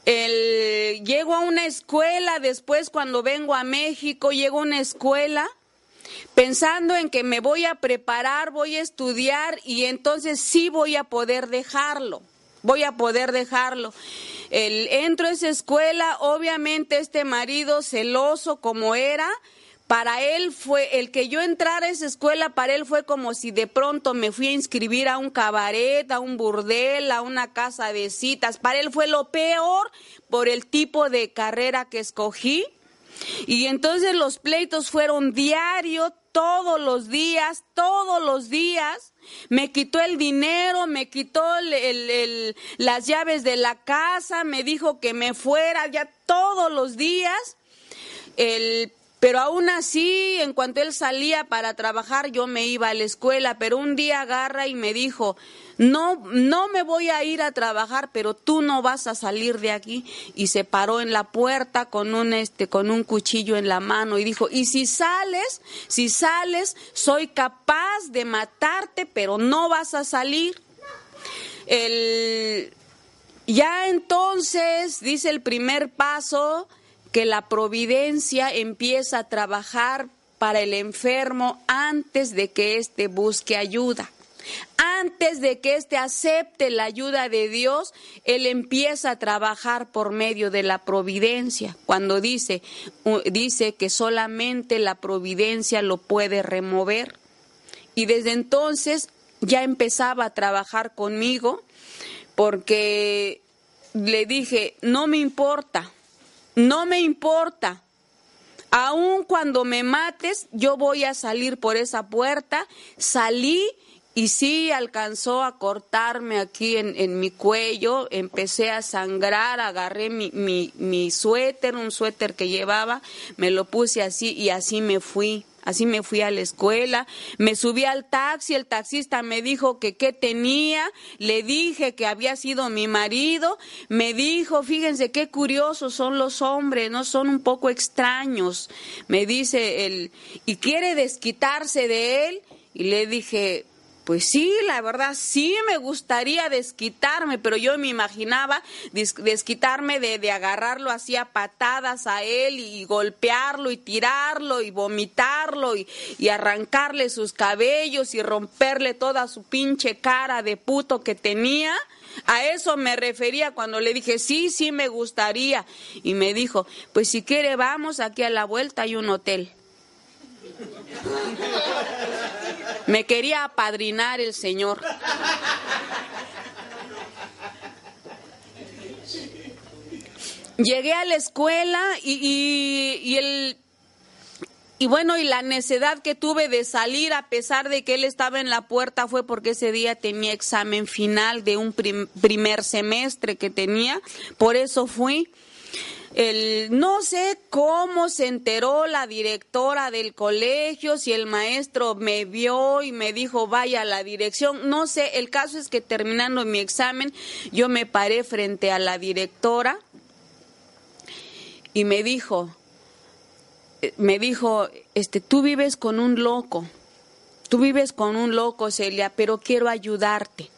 A: El, llego a una escuela, después cuando vengo a México, llego a una escuela pensando en que me voy a preparar, voy a estudiar y entonces sí voy a poder dejarlo, voy a poder dejarlo. El, entro a esa escuela, obviamente este marido celoso como era, para él fue, el que yo entrara a esa escuela, para él fue como si de pronto me fui a inscribir a un cabaret, a un burdel, a una casa de citas. Para él fue lo peor por el tipo de carrera que escogí. Y entonces los pleitos fueron diarios, todos los días, todos los días. Me quitó el dinero, me quitó las llaves de la casa, me dijo que me fuera ya todos los días. El pero aún así, en cuanto él salía para trabajar, yo me iba a la escuela, pero un día agarra y me dijo, no, no me voy a ir a trabajar, pero tú no vas a salir de aquí. Y se paró en la puerta con un, este, con un cuchillo en la mano y dijo, y si sales, si sales, soy capaz de matarte, pero no vas a salir. El, ya entonces, dice el primer paso, que la providencia empieza a trabajar para el enfermo antes de que éste busque ayuda. Antes de que éste acepte la ayuda de Dios, Él empieza a trabajar por medio de la providencia. Cuando dice, dice que solamente la providencia lo puede remover. Y desde entonces ya empezaba a trabajar conmigo porque le dije, no me importa, no me importa. Aun cuando me mates, yo voy a salir por esa puerta. Salí y sí alcanzó a cortarme aquí en, mi cuello. Empecé a sangrar, agarré mi, mi, suéter, un suéter que llevaba, me lo puse así y así me fui. Así me fui a la escuela, me subí al taxi, el taxista me dijo que qué tenía, le dije que había sido mi marido, me dijo, fíjense qué curiosos son los hombres, no son un poco extraños, me dice él, y quiere desquitarse de él, y le dije, pues sí, la verdad, sí me gustaría desquitarme, pero yo me imaginaba desquitarme de, agarrarlo así a patadas a él y golpearlo y tirarlo y vomitarlo y, y arrancarle sus cabellos y romperle toda su pinche cara de puto que tenía. A eso me refería cuando le dije, sí, sí me gustaría. Y me dijo, pues si quiere vamos, aquí a la vuelta hay un hotel. [laughs] Me quería apadrinar el Señor. Llegué a la escuela y, el, Y bueno, y la necedad que tuve de salir a pesar de que él estaba en la puerta fue porque ese día tenía examen final de un primer semestre que tenía. Por eso fui. El, no sé cómo se enteró la directora del colegio, si el maestro me vio y me dijo vaya a la dirección, no sé, el caso es que terminando mi examen yo me paré frente a la directora y me dijo, me dijo, este, tú vives con un loco, tú vives con un loco, Celia, pero quiero ayudarte.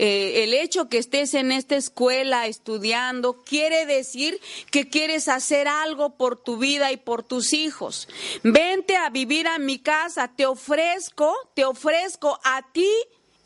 A: Eh, el hecho que estés en esta escuela estudiando quiere decir que quieres hacer algo por tu vida y por tus hijos. Vente a vivir a mi casa, te ofrezco, te ofrezco a ti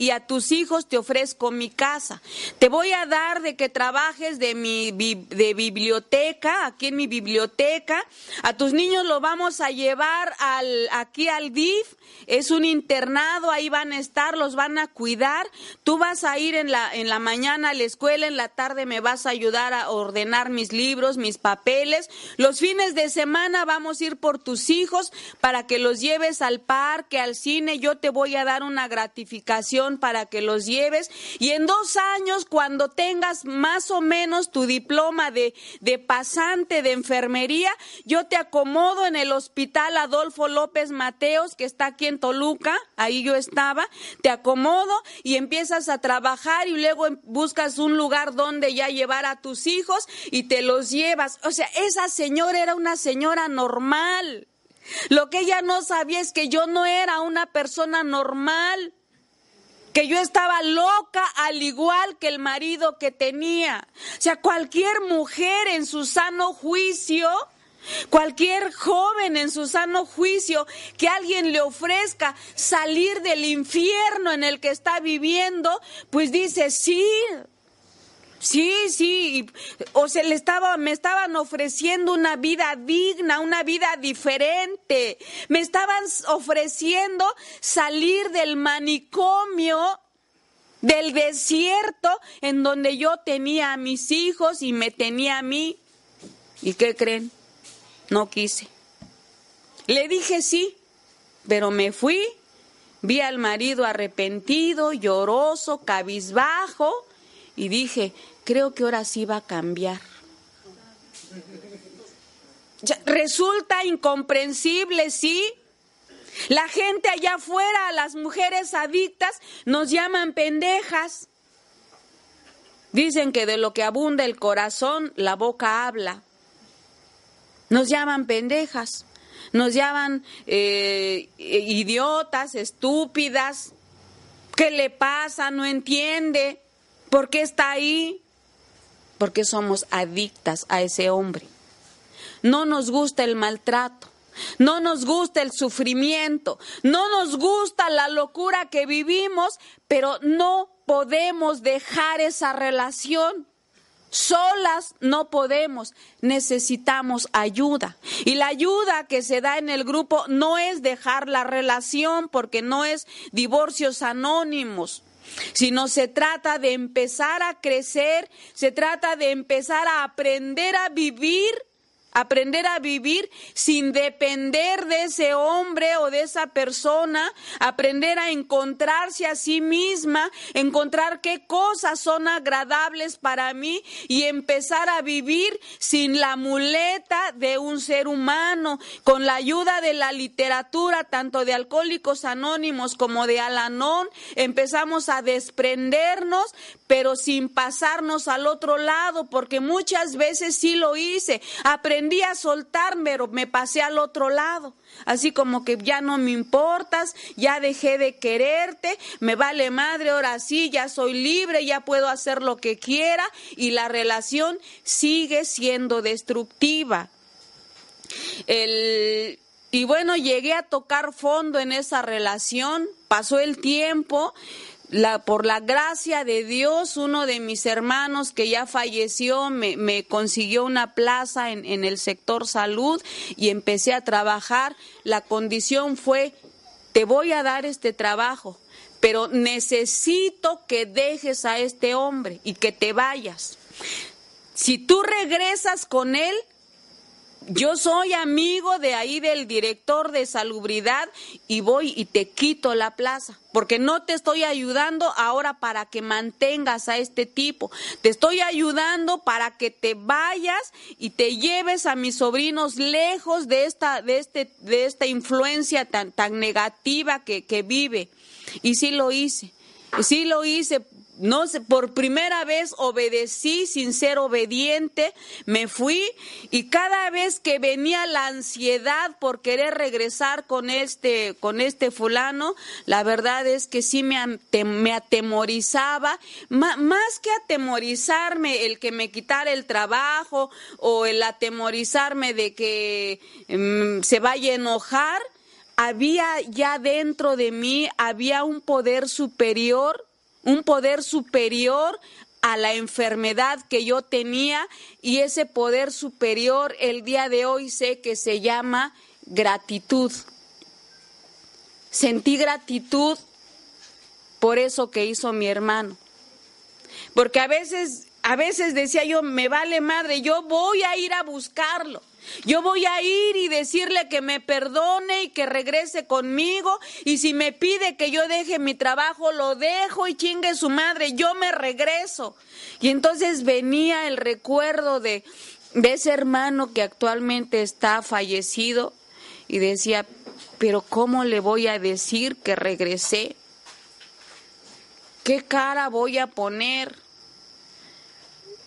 A: y a tus hijos te ofrezco mi casa. Te voy a dar de que trabajes de mi de biblioteca, aquí en mi biblioteca. A tus niños lo vamos a llevar al, aquí al DIF. Es un internado, ahí van a estar, los van a cuidar. Tú vas a ir en la, en la mañana a la escuela, en la tarde me vas a ayudar a ordenar mis libros, mis papeles. Los fines de semana vamos a ir por tus hijos para que los lleves al parque, al cine. Yo te voy a dar una gratificación para que los lleves y en dos años, cuando tengas más o menos tu diploma de, de pasante de enfermería, yo te acomodo en el hospital Adolfo López Mateos, que está aquí en Toluca, ahí yo estaba, te acomodo y empiezas a trabajar y luego buscas un lugar donde ya llevar a tus hijos y te los llevas. O sea, esa señora era una señora normal. Lo que ella no sabía es que yo no era una persona normal que yo estaba loca al igual que el marido que tenía. O sea, cualquier mujer en su sano juicio, cualquier joven en su sano juicio, que alguien le ofrezca salir del infierno en el que está viviendo, pues dice, sí, Sí, sí, o se le estaba, me estaban ofreciendo una vida digna, una vida diferente. Me estaban ofreciendo salir del manicomio del desierto en donde yo tenía a mis hijos y me tenía a mí. ¿Y qué creen? No quise. Le dije sí, pero me fui. Vi al marido arrepentido, lloroso, cabizbajo y dije, creo que ahora sí va a cambiar. Resulta incomprensible, sí. La gente allá afuera, las mujeres adictas, nos llaman pendejas. Dicen que de lo que abunda el corazón, la boca habla. Nos llaman pendejas, nos llaman eh, idiotas, estúpidas. ¿Qué le pasa? No entiende. ¿Por qué está ahí? Porque somos adictas a ese hombre. No nos gusta el maltrato, no nos gusta el sufrimiento, no nos gusta la locura que vivimos, pero no podemos dejar esa relación. Solas no podemos, necesitamos ayuda. Y la ayuda que se da en el grupo no es dejar la relación porque no es divorcios anónimos sino se trata de empezar a crecer, se trata de empezar a aprender a vivir aprender a vivir sin depender de ese hombre o de esa persona, aprender a encontrarse a sí misma, encontrar qué cosas son agradables para mí y empezar a vivir sin la muleta de un ser humano, con la ayuda de la literatura, tanto de Alcohólicos Anónimos como de Alanón, empezamos a desprendernos, pero sin pasarnos al otro lado, porque muchas veces sí lo hice, aprendí a soltar, pero me pasé al otro lado, así como que ya no me importas, ya dejé de quererte, me vale madre, ahora sí, ya soy libre, ya puedo hacer lo que quiera y la relación sigue siendo destructiva. y bueno, llegué a tocar fondo en esa relación, pasó el tiempo, por la gracia de Dios, uno de mis hermanos que ya falleció me, consiguió una plaza en, en, el sector salud y empecé a trabajar. La condición fue, te voy a dar este trabajo, pero necesito que dejes a este hombre y que te vayas. Si tú regresas con él, yo soy amigo de ahí del director de salubridad y voy y te quito la plaza, porque no te estoy ayudando ahora para que mantengas a este tipo, te estoy ayudando para que te vayas y te lleves a mis sobrinos lejos de esta, de este, de esta influencia tan, tan negativa que, que vive. Y sí lo hice, sí lo hice no sé, por primera vez obedecí sin ser obediente, me fui y cada vez que venía la ansiedad por querer regresar con este, con este fulano, la verdad es que sí me, me atemorizaba, más que atemorizarme el que me quitara el trabajo o el atemorizarme de que mm, se vaya a enojar, había ya dentro de mí, había un poder superior un poder superior a la enfermedad que yo tenía y ese poder superior el día de hoy sé que se llama gratitud. Sentí gratitud por eso que hizo mi hermano. Porque a veces, a veces decía yo, me vale madre, yo voy a ir a buscarlo. Yo voy a ir y decirle que me perdone y que regrese conmigo. Y si me pide que yo deje mi trabajo, lo dejo y chingue su madre, yo me regreso. Y entonces venía el recuerdo de, ese hermano que actualmente está fallecido y decía, pero ¿cómo le voy a decir que regresé? ¿Qué cara voy a poner?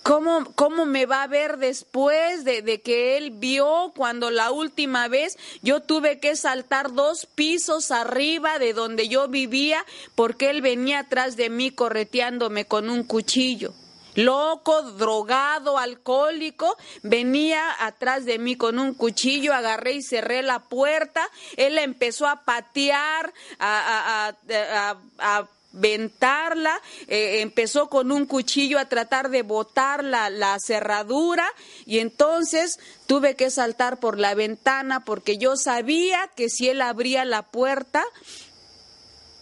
A: ¿Cómo, ¿Cómo me va a ver después de, de, que él vio cuando la última vez yo tuve que saltar dos pisos arriba de donde yo vivía porque él venía atrás de mí correteándome con un cuchillo? Loco, drogado, alcohólico, venía atrás de mí con un cuchillo, agarré y cerré la puerta, él empezó a patear, a, a, a, a ventarla, eh, empezó con un cuchillo a tratar de botar la, la, cerradura y entonces tuve que saltar por la ventana porque yo sabía que si él abría la puerta,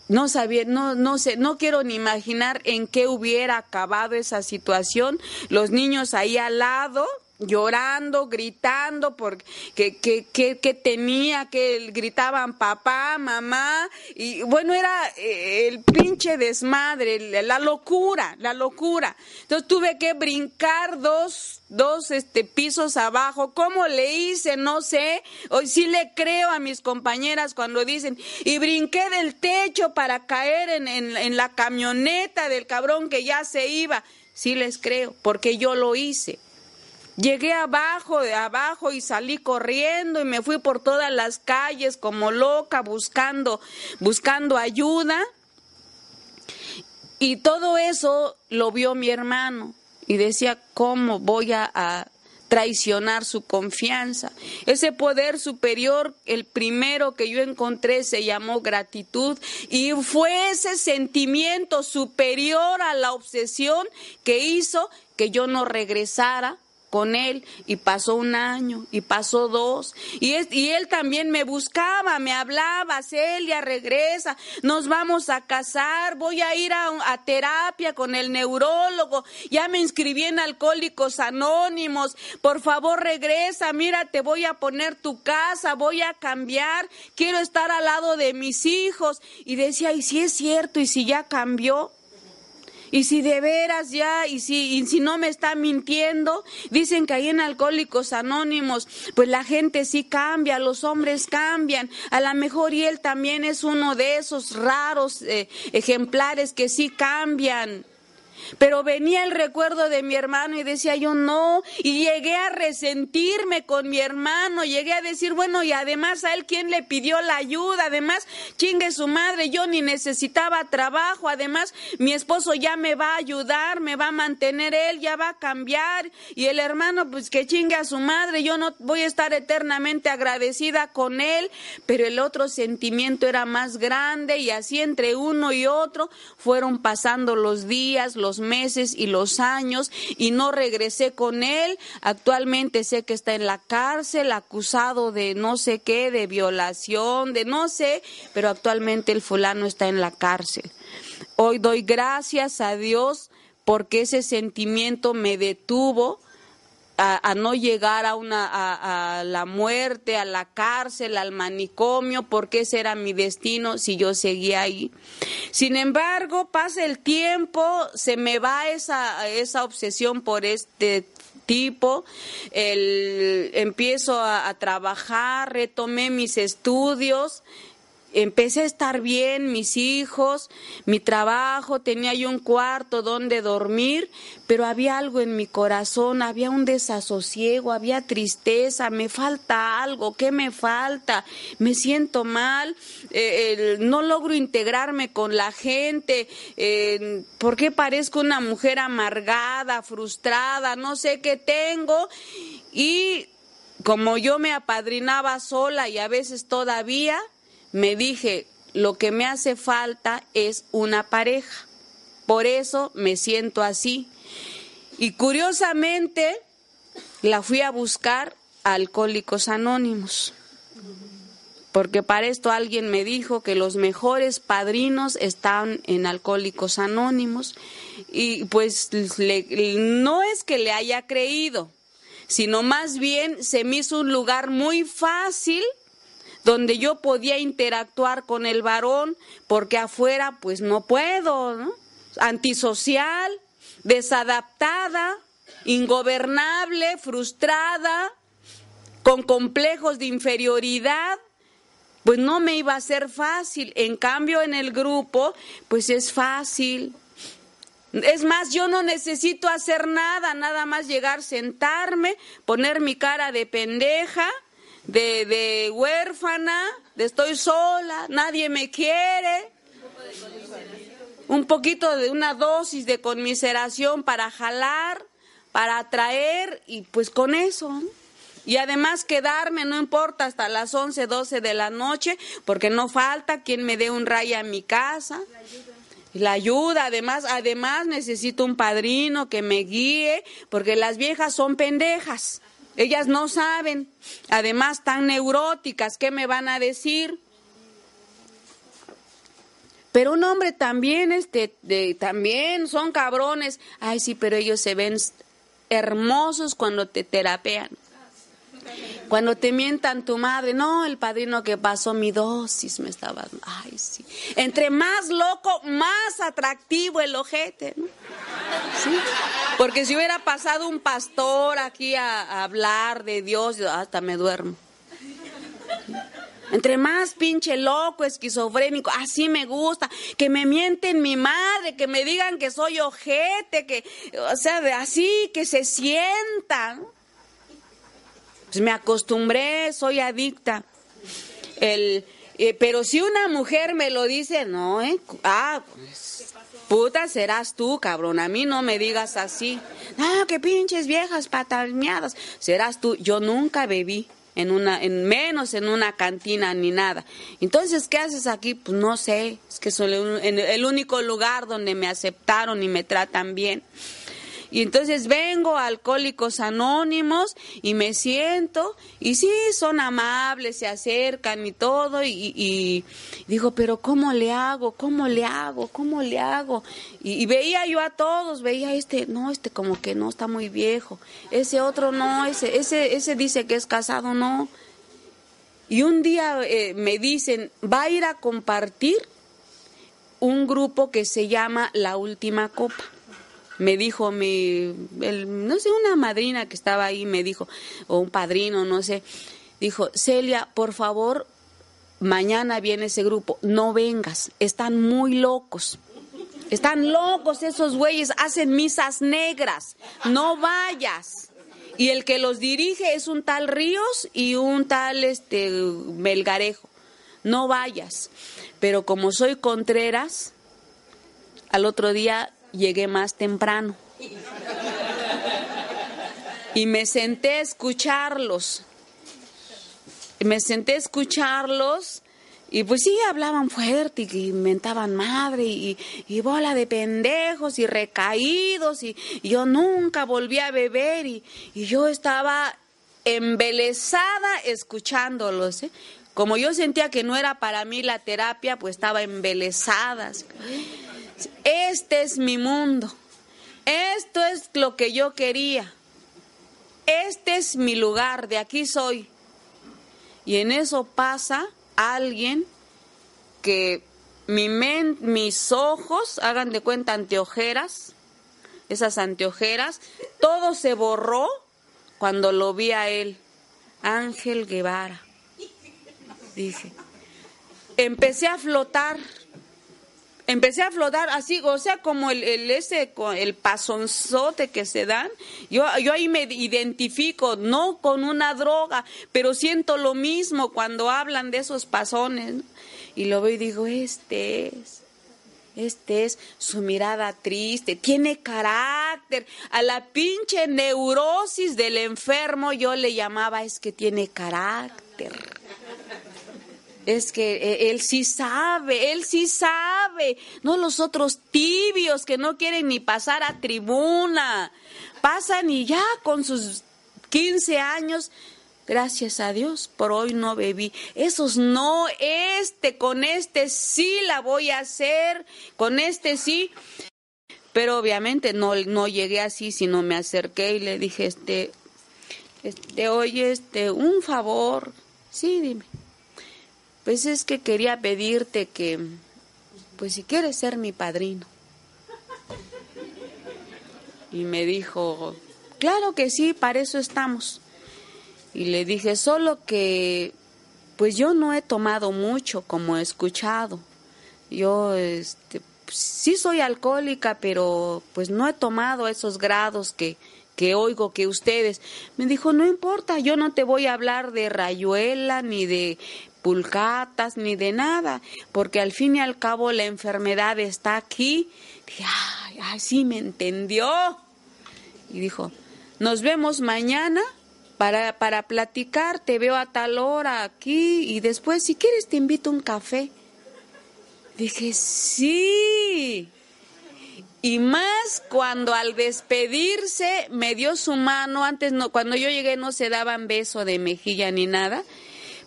A: no sabía, no, no sé, no quiero ni imaginar en qué hubiera acabado esa situación. Los niños ahí al lado, llorando, gritando, porque que, que, que, tenía, que gritaban papá, mamá, y bueno, era eh, el pinche desmadre, la locura, la locura. Entonces tuve que brincar dos, dos este, pisos abajo. ¿Cómo le hice? No sé. Hoy sí le creo a mis compañeras cuando dicen, y brinqué del techo para caer en, en, en la camioneta del cabrón que ya se iba. Sí les creo, porque yo lo hice. Llegué abajo, de abajo y salí corriendo y me fui por todas las calles como loca buscando, buscando ayuda. Y todo eso lo vio mi hermano y decía, ¿cómo voy a, a traicionar su confianza? Ese poder superior, el primero que yo encontré se llamó gratitud y fue ese sentimiento superior a la obsesión que hizo que yo no regresara con él y pasó un año y pasó dos y, y él también me buscaba, me hablaba, Celia, regresa, nos vamos a casar, voy a ir a, a terapia con el neurólogo, ya me inscribí en Alcohólicos Anónimos, por favor regresa, mira, te voy a poner tu casa, voy a cambiar, quiero estar al lado de mis hijos y decía, y si es cierto, y si ya cambió. Y si de veras ya, y si, y si no me está mintiendo, dicen que ahí en Alcohólicos Anónimos, pues la gente sí cambia, los hombres cambian. A lo mejor y él también es uno de esos raros eh, ejemplares que sí cambian. Pero venía el recuerdo de mi hermano y decía yo no, y llegué a resentirme con mi hermano, llegué a decir, bueno, y además a él quién le pidió la ayuda, además chingue su madre, yo ni necesitaba trabajo, además mi esposo ya me va a ayudar, me va a mantener él, ya va a cambiar, y el hermano pues que chingue a su madre, yo no voy a estar eternamente agradecida con él, pero el otro sentimiento era más grande y así entre uno y otro fueron pasando los días, los meses y los años y no regresé con él. Actualmente sé que está en la cárcel acusado de no sé qué, de violación, de no sé, pero actualmente el fulano está en la cárcel. Hoy doy gracias a Dios porque ese sentimiento me detuvo a, no llegar a, una, a, la muerte, a la cárcel, al manicomio, porque ese era mi destino si yo seguía ahí. Sin embargo, pasa el tiempo, se me va esa, esa obsesión por este tipo, el, empiezo a, a trabajar, retomé mis estudios, empecé a estar bien, mis hijos, mi trabajo, tenía yo un cuarto donde dormir, pero había algo en mi corazón, había un desasosiego, había tristeza, me falta algo, ¿qué me falta? Me siento mal, eh, no logro integrarme con la gente, eh, ¿por qué parezco una mujer amargada, frustrada? No sé qué tengo. Y como yo me apadrinaba sola y a veces todavía, me dije, lo que me hace falta es una pareja. Por eso me siento así. Y curiosamente la fui a buscar a Alcohólicos Anónimos. Porque para esto alguien me dijo que los mejores padrinos están en Alcohólicos Anónimos. Y pues no es que le haya creído, sino más bien se me hizo un lugar muy fácil donde yo podía interactuar con el varón, porque afuera pues no puedo, ¿no? Antisocial, desadaptada, ingobernable, frustrada, con complejos de inferioridad, pues no me iba a ser fácil. En cambio, en el grupo, pues es fácil. Es más, yo no necesito hacer nada, nada más llegar, sentarme, poner mi cara de pendeja de, de huérfana, de estoy sola, nadie me quiere. Un poquito de una dosis de conmiseración para jalar, para atraer y pues con eso. Y además quedarme, no importa, hasta las 11, 12 de la noche, porque no falta quien me dé un rayo a mi casa. La ayuda, además, además necesito un padrino que me guíe, porque las viejas son pendejas. Ellas no saben, además tan neuróticas, ¿qué me van a decir? Pero un hombre también, este, de, también son cabrones. Ay, sí, pero ellos se ven hermosos cuando te terapean. Cuando te mientan tu madre, no, el padrino que pasó mi dosis me estaba. Ay, sí. Entre más loco, más atractivo el ojete, ¿no? Porque si hubiera pasado un pastor aquí a, hablar de Dios, hasta me duermo. Entre más pinche loco, esquizofrénico, así me gusta, que me mienten mi madre, que me digan que soy ojete, que, o sea, así, que se sienta. Pues me acostumbré, soy adicta. El, eh, pero si una mujer me lo dice, no, ¿eh? Ah, pues, puta serás tú, cabrón. A mí no me digas así. No, que pinches viejas patañadas. Serás tú. Yo nunca bebí en una, en menos en una cantina ni nada. Entonces, ¿qué haces aquí? Pues no sé. Es que soy el único lugar donde me aceptaron y me tratan bien. Y entonces vengo a Alcohólicos Anónimos y me siento y sí, son amables, se acercan y todo y, digo, pero ¿cómo le hago? ¿Cómo le hago? ¿Cómo le hago? Y, veía yo a todos, veía este, no, este como que no está muy viejo, ese otro no, ese, ese, ese dice que es casado, no. Y un día eh, me dicen, va a ir a compartir un grupo que se llama La Última Copa me dijo mi, no sé, una madrina que estaba ahí, me dijo, o un padrino, no sé, dijo, Celia, por favor, mañana viene ese grupo, no vengas, están muy locos. Están locos esos güeyes, hacen misas negras, no vayas. Y el que los dirige es un tal Ríos y un tal este Melgarejo. No vayas. Pero como soy Contreras, al otro día llegué más temprano. Y me senté a escucharlos. Me senté a escucharlos y pues sí, hablaban fuerte y inventaban madre y, bola de pendejos y recaídos y, yo nunca volví a beber y, yo estaba embelesada escuchándolos. ¿eh? Como yo sentía que no era para mí la terapia, pues estaba embelesada. Este es mi mundo. Esto es lo que yo quería. este es mi lugar, de aquí soy. Y en eso pasa alguien que mi mis ojos, hagan de cuenta anteojeras, esas anteojeras, todo se borró cuando lo vi a él, Ángel Guevara. Dije, empecé a flotar empecé a flotar así, o sea, como el, el ese el pasonzote que se dan. Yo, yo ahí me identifico, no con una droga, pero siento lo mismo cuando hablan de esos pasones. Y lo veo y digo, este es. Este es su mirada triste, tiene carácter. A la pinche neurosis del enfermo yo le llamaba es que tiene carácter es que eh, él sí sabe, él sí sabe, no los otros tibios que no quieren ni pasar a tribuna, pasan y ya con sus 15 años, gracias a Dios, por hoy no bebí. Esos no, este, con este sí la voy a hacer, con este sí. Pero obviamente no, no llegué así, sino me acerqué y le dije, este, este, oye, este, un favor, sí, dime pues es que quería pedirte que, pues si quieres ser mi padrino. Y me dijo, claro que sí, para eso estamos. Y le dije, solo que, pues yo no he tomado mucho como he escuchado. Yo, este, pues sí soy alcohólica, pero pues no he tomado esos grados que, que oigo que ustedes. Me dijo, no importa, yo no te voy a hablar de rayuela ni de pulcatas ni de nada, porque al fin y al cabo la enfermedad está aquí. Dije, ay, ay, sí me entendió. Y dijo, nos vemos mañana para, para platicar, te veo a tal hora aquí y después si quieres te invito a un café. Dije, sí. Y más cuando al despedirse me dio su mano, antes no, cuando yo llegué no se daban beso de mejilla ni nada,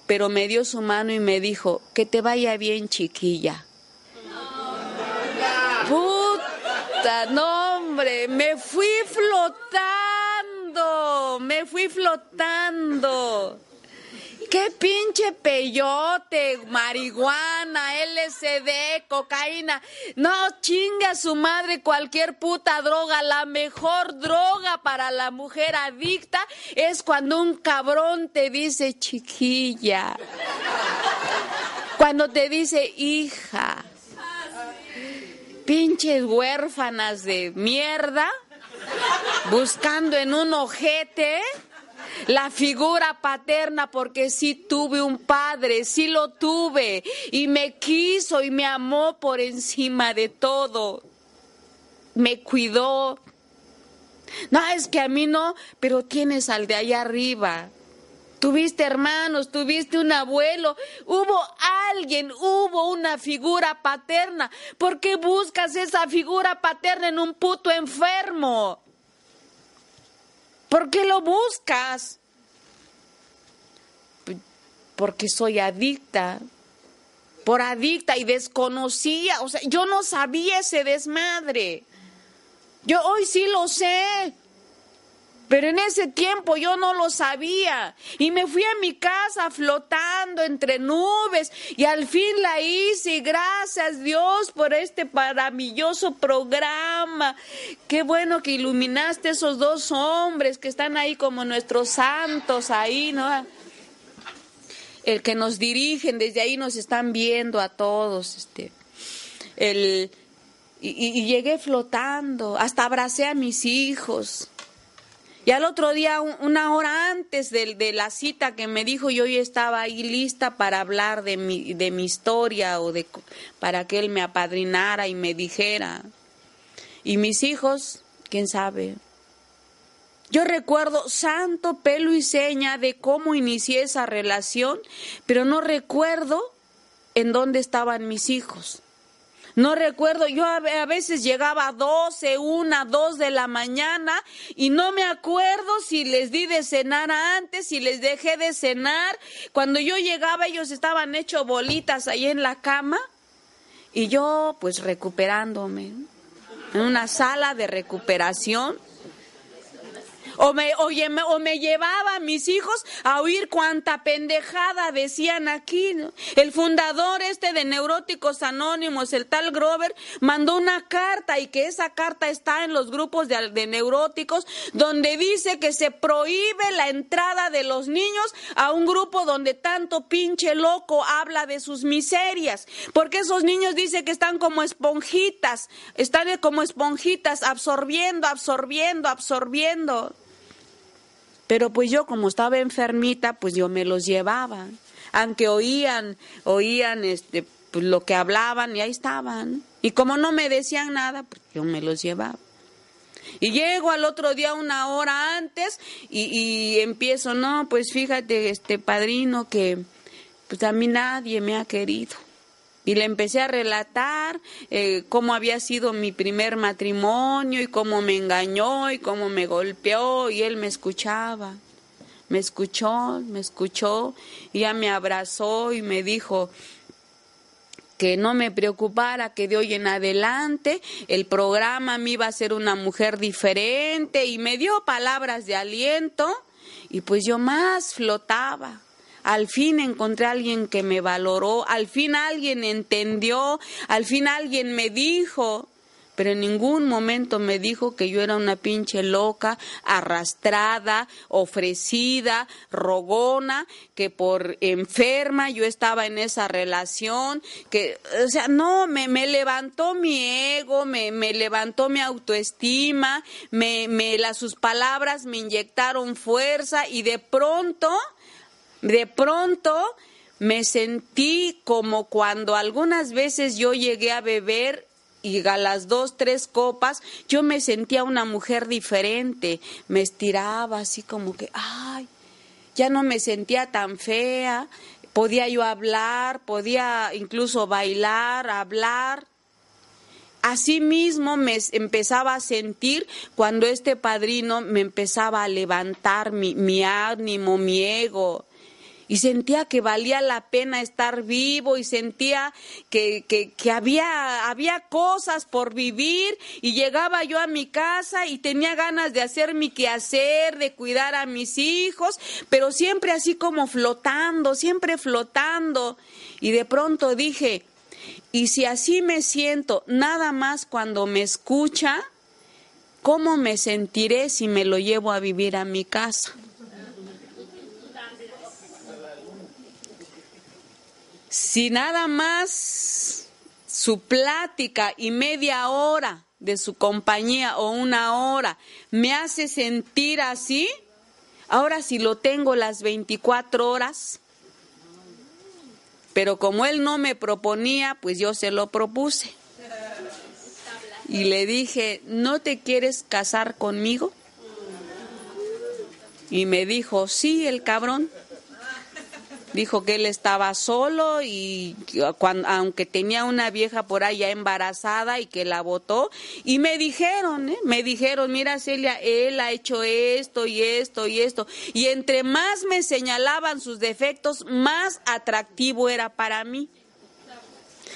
A: pero me dio su mano y me dijo, que te vaya bien chiquilla. Puta, no hombre, me fui flotando, me fui flotando. ¡Qué pinche peyote! Marihuana, LSD, cocaína. No chinga su madre cualquier puta droga. La mejor droga para la mujer adicta es cuando un cabrón te dice chiquilla. Cuando te dice hija. Pinches huérfanas de mierda. Buscando en un ojete la figura paterna, porque sí tuve un padre, sí lo tuve, y me quiso y me amó por encima de todo. Me cuidó. No, es que a mí no, pero tienes al de allá arriba. Tuviste hermanos, tuviste un abuelo, hubo alguien, hubo una figura paterna. ¿Por qué buscas esa figura paterna en un puto enfermo? ¿Por qué lo buscas? Porque soy adicta. Por adicta y desconocía. O sea, yo no sabía ese desmadre. Yo hoy sí lo sé. Pero en ese tiempo yo no lo sabía y me fui a mi casa flotando entre nubes y al fin la hice. Gracias Dios por este maravilloso programa. Qué bueno que iluminaste esos dos hombres que están ahí como nuestros santos ahí, ¿no? El que nos dirigen, desde ahí nos están viendo a todos. Este, el, y llegué flotando, hasta abracé a mis hijos. Y al otro día, una hora antes de, de, la cita que me dijo, yo ya estaba ahí lista para hablar de mi, de mi historia o de, para que él me apadrinara y me dijera. Y mis hijos, quién sabe. Yo recuerdo santo pelo y seña de cómo inicié esa relación, pero no recuerdo en dónde estaban mis hijos. No recuerdo, yo a, veces llegaba a 12, 1, 2 de la mañana y no me acuerdo si les di de cenar antes, si les dejé de cenar. Cuando yo llegaba ellos estaban hechos bolitas ahí en la cama y yo pues recuperándome en una sala de recuperación. O me, me, o me llevaba a mis hijos a oír cuánta pendejada decían aquí. El fundador este de Neuróticos Anónimos, el tal Grover, mandó una carta y que esa carta está en los grupos de, de neuróticos donde dice que se prohíbe la entrada de los niños a un grupo donde tanto pinche loco habla de sus miserias. Porque esos niños dicen que están como esponjitas, están como esponjitas absorbiendo, absorbiendo, absorbiendo. Pero pues yo como estaba enfermita, pues yo me los llevaba. Aunque oían, oían este, pues lo que hablaban y ahí estaban. Y como no me decían nada, pues yo me los llevaba. Y llego al otro día una hora antes y, y empiezo, no, pues fíjate, este padrino, que pues a mí nadie me ha querido. Y le empecé a relatar eh, cómo había sido mi primer matrimonio y cómo me engañó y cómo me golpeó y él me escuchaba. Me escuchó, me escuchó y ya me abrazó y me dijo que no me preocupara, que de hoy en adelante el programa me iba a ser una mujer diferente y me dio palabras de aliento y pues yo más flotaba al fin encontré a alguien que me valoró, al fin alguien entendió, al fin alguien me dijo, pero en ningún momento me dijo que yo era una pinche loca, arrastrada, ofrecida, rogona, que por enferma yo estaba en esa relación, que, o sea, no, me, levantó mi ego, me, me levantó mi autoestima, me, me, las, sus palabras me inyectaron fuerza y de pronto de pronto me sentí como cuando algunas veces yo llegué a beber y a las dos, tres copas, yo me sentía una mujer diferente, me estiraba así como que, ay, ya no me sentía tan fea, podía yo hablar, podía incluso bailar, hablar. Asimismo me empezaba a sentir cuando este padrino me empezaba a levantar mi, mi ánimo, mi ego y sentía que valía la pena estar vivo y sentía que, que, había, había cosas por vivir y llegaba yo a mi casa y tenía ganas de hacer mi quehacer, de cuidar a mis hijos, pero siempre así como flotando, siempre flotando. Y de pronto dije, y si así me siento nada más cuando me escucha, ¿cómo me sentiré si me lo llevo a vivir a mi casa? Si nada más su plática y media hora de su compañía o una hora me hace sentir así, ahora si lo tengo las 24 horas, pero como él no me proponía, pues yo se lo propuse. Y le dije, ¿no te quieres casar conmigo? Y me dijo, sí, el cabrón dijo que él estaba solo y aunque tenía una vieja por ahí ya embarazada y que la votó y me dijeron, ¿eh? me dijeron, mira Celia, él ha hecho esto y esto y esto y entre más me señalaban sus defectos, más atractivo era para mí.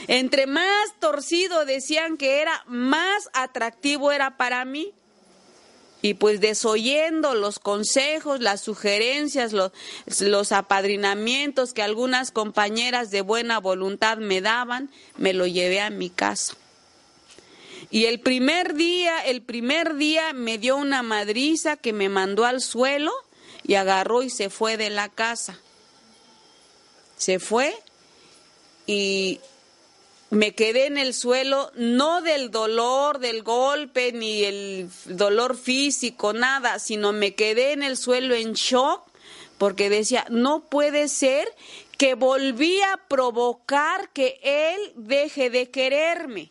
A: Entre más torcido decían que era, más atractivo era para mí y pues desoyendo los consejos, las sugerencias, los, los, apadrinamientos que algunas compañeras de buena voluntad me daban, me lo llevé a mi casa. Y el primer día, el primer día me dio una madriza que me mandó al suelo y agarró y se fue de la casa. Se fue y me quedé en el suelo, no del dolor del golpe ni el dolor físico, nada, sino me quedé en el suelo en shock porque decía, no puede ser que volví a provocar que él deje de quererme,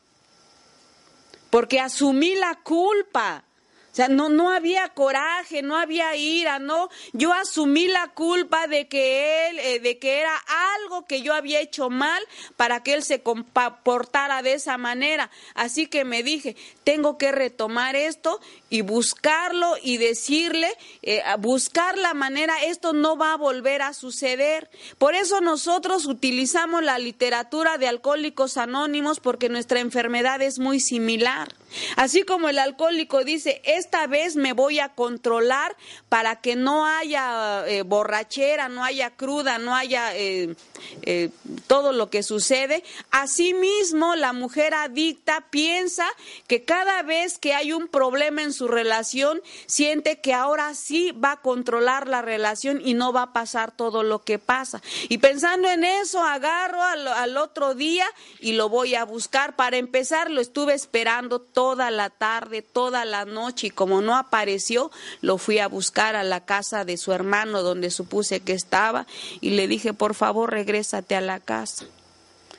A: porque asumí la culpa o sea, no, no había coraje, no había ira, no. Yo asumí la culpa de que él, eh, de que era algo que yo había hecho mal para que él se comportara de esa manera. Así que me dije, tengo que retomar esto y buscarlo y decirle, eh, buscar la manera, esto no va a volver a suceder. Por eso nosotros utilizamos la literatura de alcohólicos anónimos porque nuestra enfermedad es muy similar. Así como el alcohólico dice, esta vez me voy a controlar para que no haya eh, borrachera, no haya cruda, no haya eh, eh, todo lo que sucede. Asimismo, la mujer adicta piensa que cada vez que hay un problema en su relación, siente que ahora sí va a controlar la relación y no va a pasar todo lo que pasa. Y pensando en eso, agarro al, al otro día y lo voy a buscar. Para empezar, lo estuve esperando toda la tarde, toda la noche y como no apareció, lo fui a buscar a la casa de su hermano donde supuse que estaba y le dije, por favor, regrésate a la casa.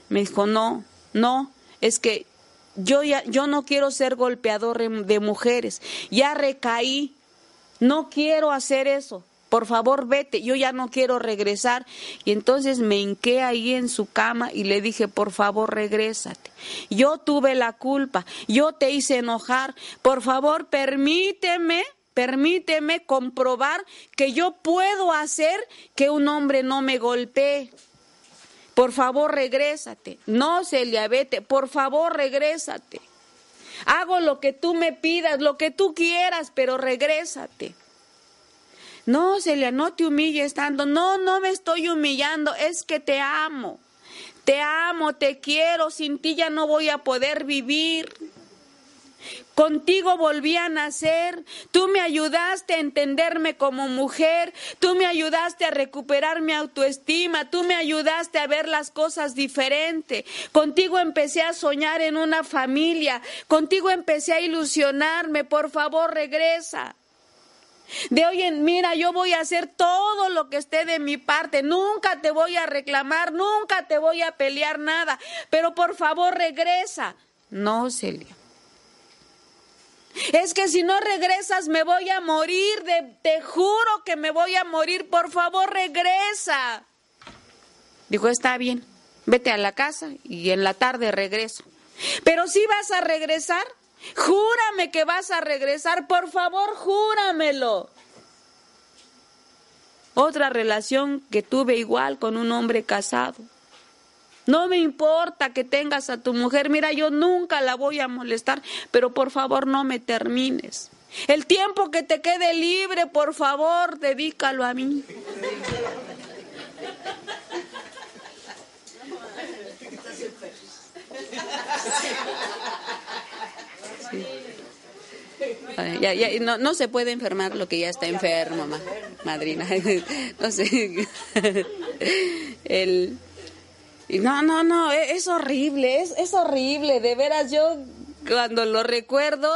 A: Me dijo, no, no, es que yo ya, yo no quiero ser golpeador de mujeres, ya recaí, no quiero hacer eso por favor vete, yo ya no quiero regresar. Y entonces me hinqué ahí en su cama y le dije, por favor regrésate. Yo tuve la culpa, yo te hice enojar, por favor permíteme. Permíteme comprobar que yo puedo hacer que un hombre no me golpee. Por favor, regrésate. No, Celia, vete. Por favor, regrésate. Hago lo que tú me pidas, lo que tú quieras, pero regrésate. No, Celia, no te humilles tanto. No, no me estoy humillando, es que te amo. Te amo, te quiero, sin ti ya no voy a poder vivir. Contigo volví a nacer, tú me ayudaste a entenderme como mujer, tú me ayudaste a recuperar mi autoestima, tú me ayudaste a ver las cosas diferente. Contigo empecé a soñar en una familia, contigo empecé a ilusionarme, por favor regresa. De hoy en, mira, yo voy a hacer todo lo que esté de mi parte. Nunca te voy a reclamar, nunca te voy a pelear nada. Pero por favor, regresa. No, Celia. Es que si no regresas me voy a morir, te juro que me voy a morir, por favor regresa. Dijo, está bien, vete a la casa y en la tarde regreso. Pero si vas a regresar, Júrame que vas a regresar, por favor, júramelo. Otra relación que tuve igual con un hombre casado. No me importa que tengas a tu mujer, mira, yo nunca la voy a molestar, pero por favor no me termines. El tiempo que te quede libre, por favor, dedícalo a mí. No, se puede enfermar lo que ya está enfermo, madrina. [laughs] No sé. El, no, no, no, e, es, horrible, es, es, horrible. De veras, yo cuando lo recuerdo,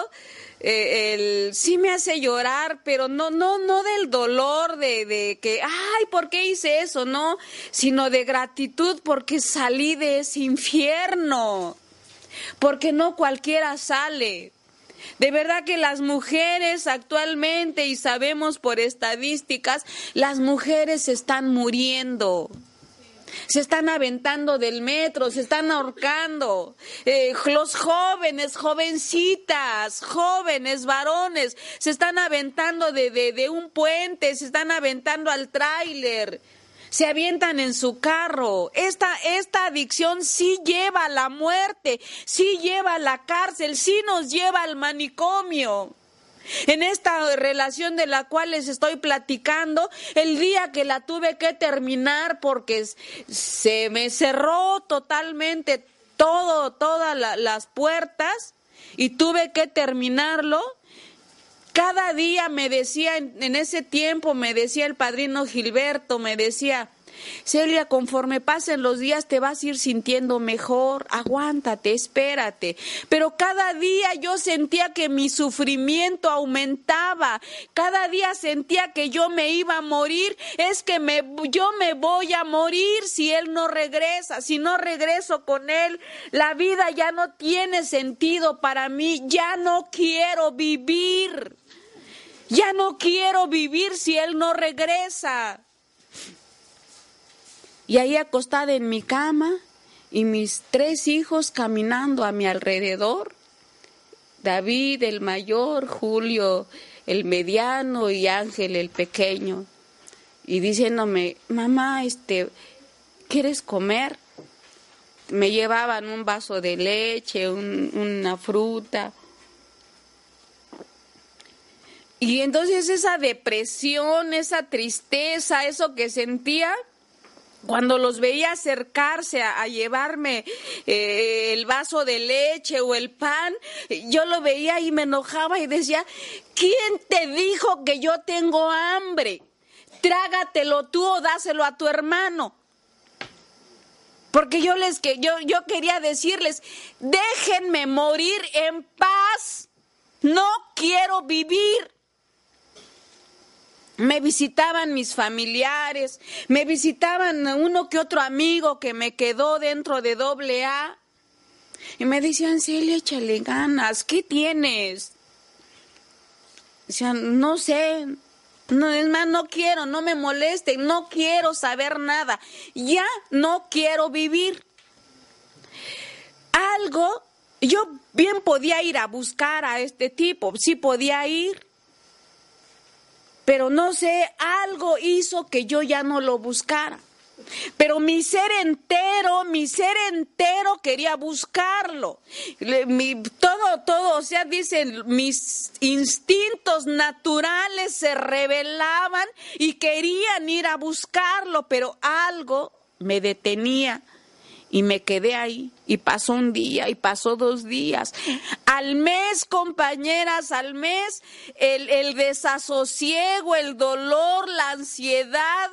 A: eh, sí me hace llorar, pero no, no, no del dolor de, de que, ay, ¿por qué hice eso? No, sino de gratitud porque salí de ese infierno porque no cualquiera sale. De verdad que las mujeres actualmente, y sabemos por estadísticas, las mujeres están muriendo. Se están aventando del metro, se están ahorcando. Eh, los jóvenes, jovencitas, jóvenes, varones, se están aventando de, de, de un puente, se están aventando al tráiler se avientan en su carro. Esta, esta adicción sí lleva a la muerte, sí lleva a la cárcel, sí nos lleva al manicomio. En esta relación de la cual les estoy platicando, el día que la tuve que terminar porque se me cerró totalmente todo, todas las puertas y tuve que terminarlo, cada día me decía, en, ese tiempo me decía el padrino Gilberto, me decía, Celia, conforme pasen los días te vas a ir sintiendo mejor, aguántate, espérate. Pero cada día yo sentía que mi sufrimiento aumentaba, cada día sentía que yo me iba a morir, es que me, yo me voy a morir si él no regresa, si no regreso con él, la vida ya no tiene sentido para mí, ya no quiero vivir. Ya no quiero vivir si Él no regresa. Y ahí acostada en mi cama y mis tres hijos caminando a mi alrededor. David el mayor, Julio el mediano y Ángel el pequeño. Y diciéndome, mamá, este, ¿quieres comer? Me llevaban un vaso de leche, una fruta Y entonces esa depresión, esa tristeza, eso que sentía, cuando los veía acercarse a, llevarme eh, el vaso de leche o el pan, yo lo veía y me enojaba y decía, ¿quién te dijo que yo tengo hambre? Trágatelo tú o dáselo a tu hermano. Porque yo les que yo, yo quería decirles, déjenme morir en paz. No quiero vivir. Me visitaban mis familiares, me visitaban uno que otro amigo que me quedó dentro de doble A. Y me decían, Celia, échale ganas, ¿qué tienes? Decían, no sé, no, es más, no quiero, no me moleste, no quiero saber nada, ya no quiero vivir. Algo, yo bien podía ir a buscar a este tipo, sí podía ir, pero no sé, algo hizo que yo ya no lo buscara. Pero mi ser entero, mi ser entero quería buscarlo. Mi, todo, todo, o sea, dicen, mis instintos naturales se revelaban y querían ir a buscarlo, pero algo me detenía y me quedé ahí. Y pasó un día y pasó dos días. Al mes, compañeras, al mes, el, el desasosiego, el dolor, la ansiedad,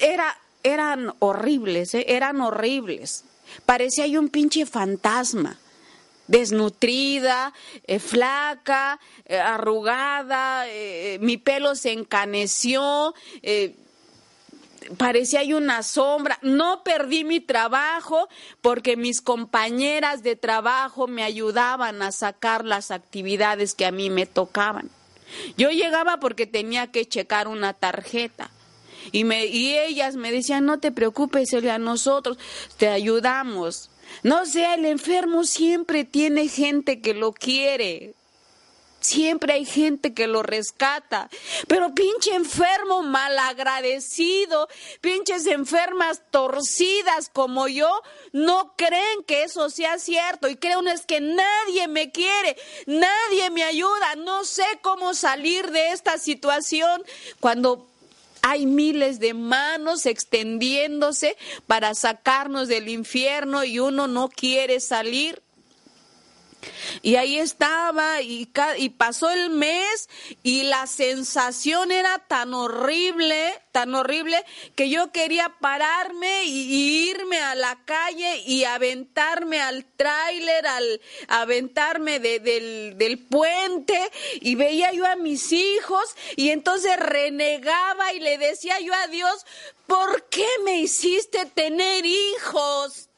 A: era, eran horribles, ¿eh? eran horribles. Parecía yo un pinche fantasma desnutrida, eh, flaca, eh, arrugada, mi pelo se encaneció, parecía hay una sombra. No perdí mi trabajo porque mis compañeras de trabajo me ayudaban a sacar las actividades que a mí me tocaban. Yo llegaba porque tenía que checar una tarjeta. Y, me, y ellas me decían, no te preocupes, a nosotros te ayudamos. No sea, el enfermo siempre tiene gente que lo quiere. Siempre hay gente que lo rescata. Pero pinche enfermo malagradecido, pinches enfermas torcidas como yo, no creen que eso sea cierto. Y creen es que nadie me quiere, nadie me ayuda, no sé cómo salir de esta situación cuando hay miles de manos extendiéndose para sacarnos del infierno y uno no quiere salir. Y ahí estaba y, pasó el mes y la sensación era tan horrible, tan horrible, que yo quería pararme y, irme a la calle y aventarme al tráiler, al aventarme del, del puente y veía yo a mis hijos y entonces renegaba y le decía yo a Dios, ¿por qué me hiciste tener hijos?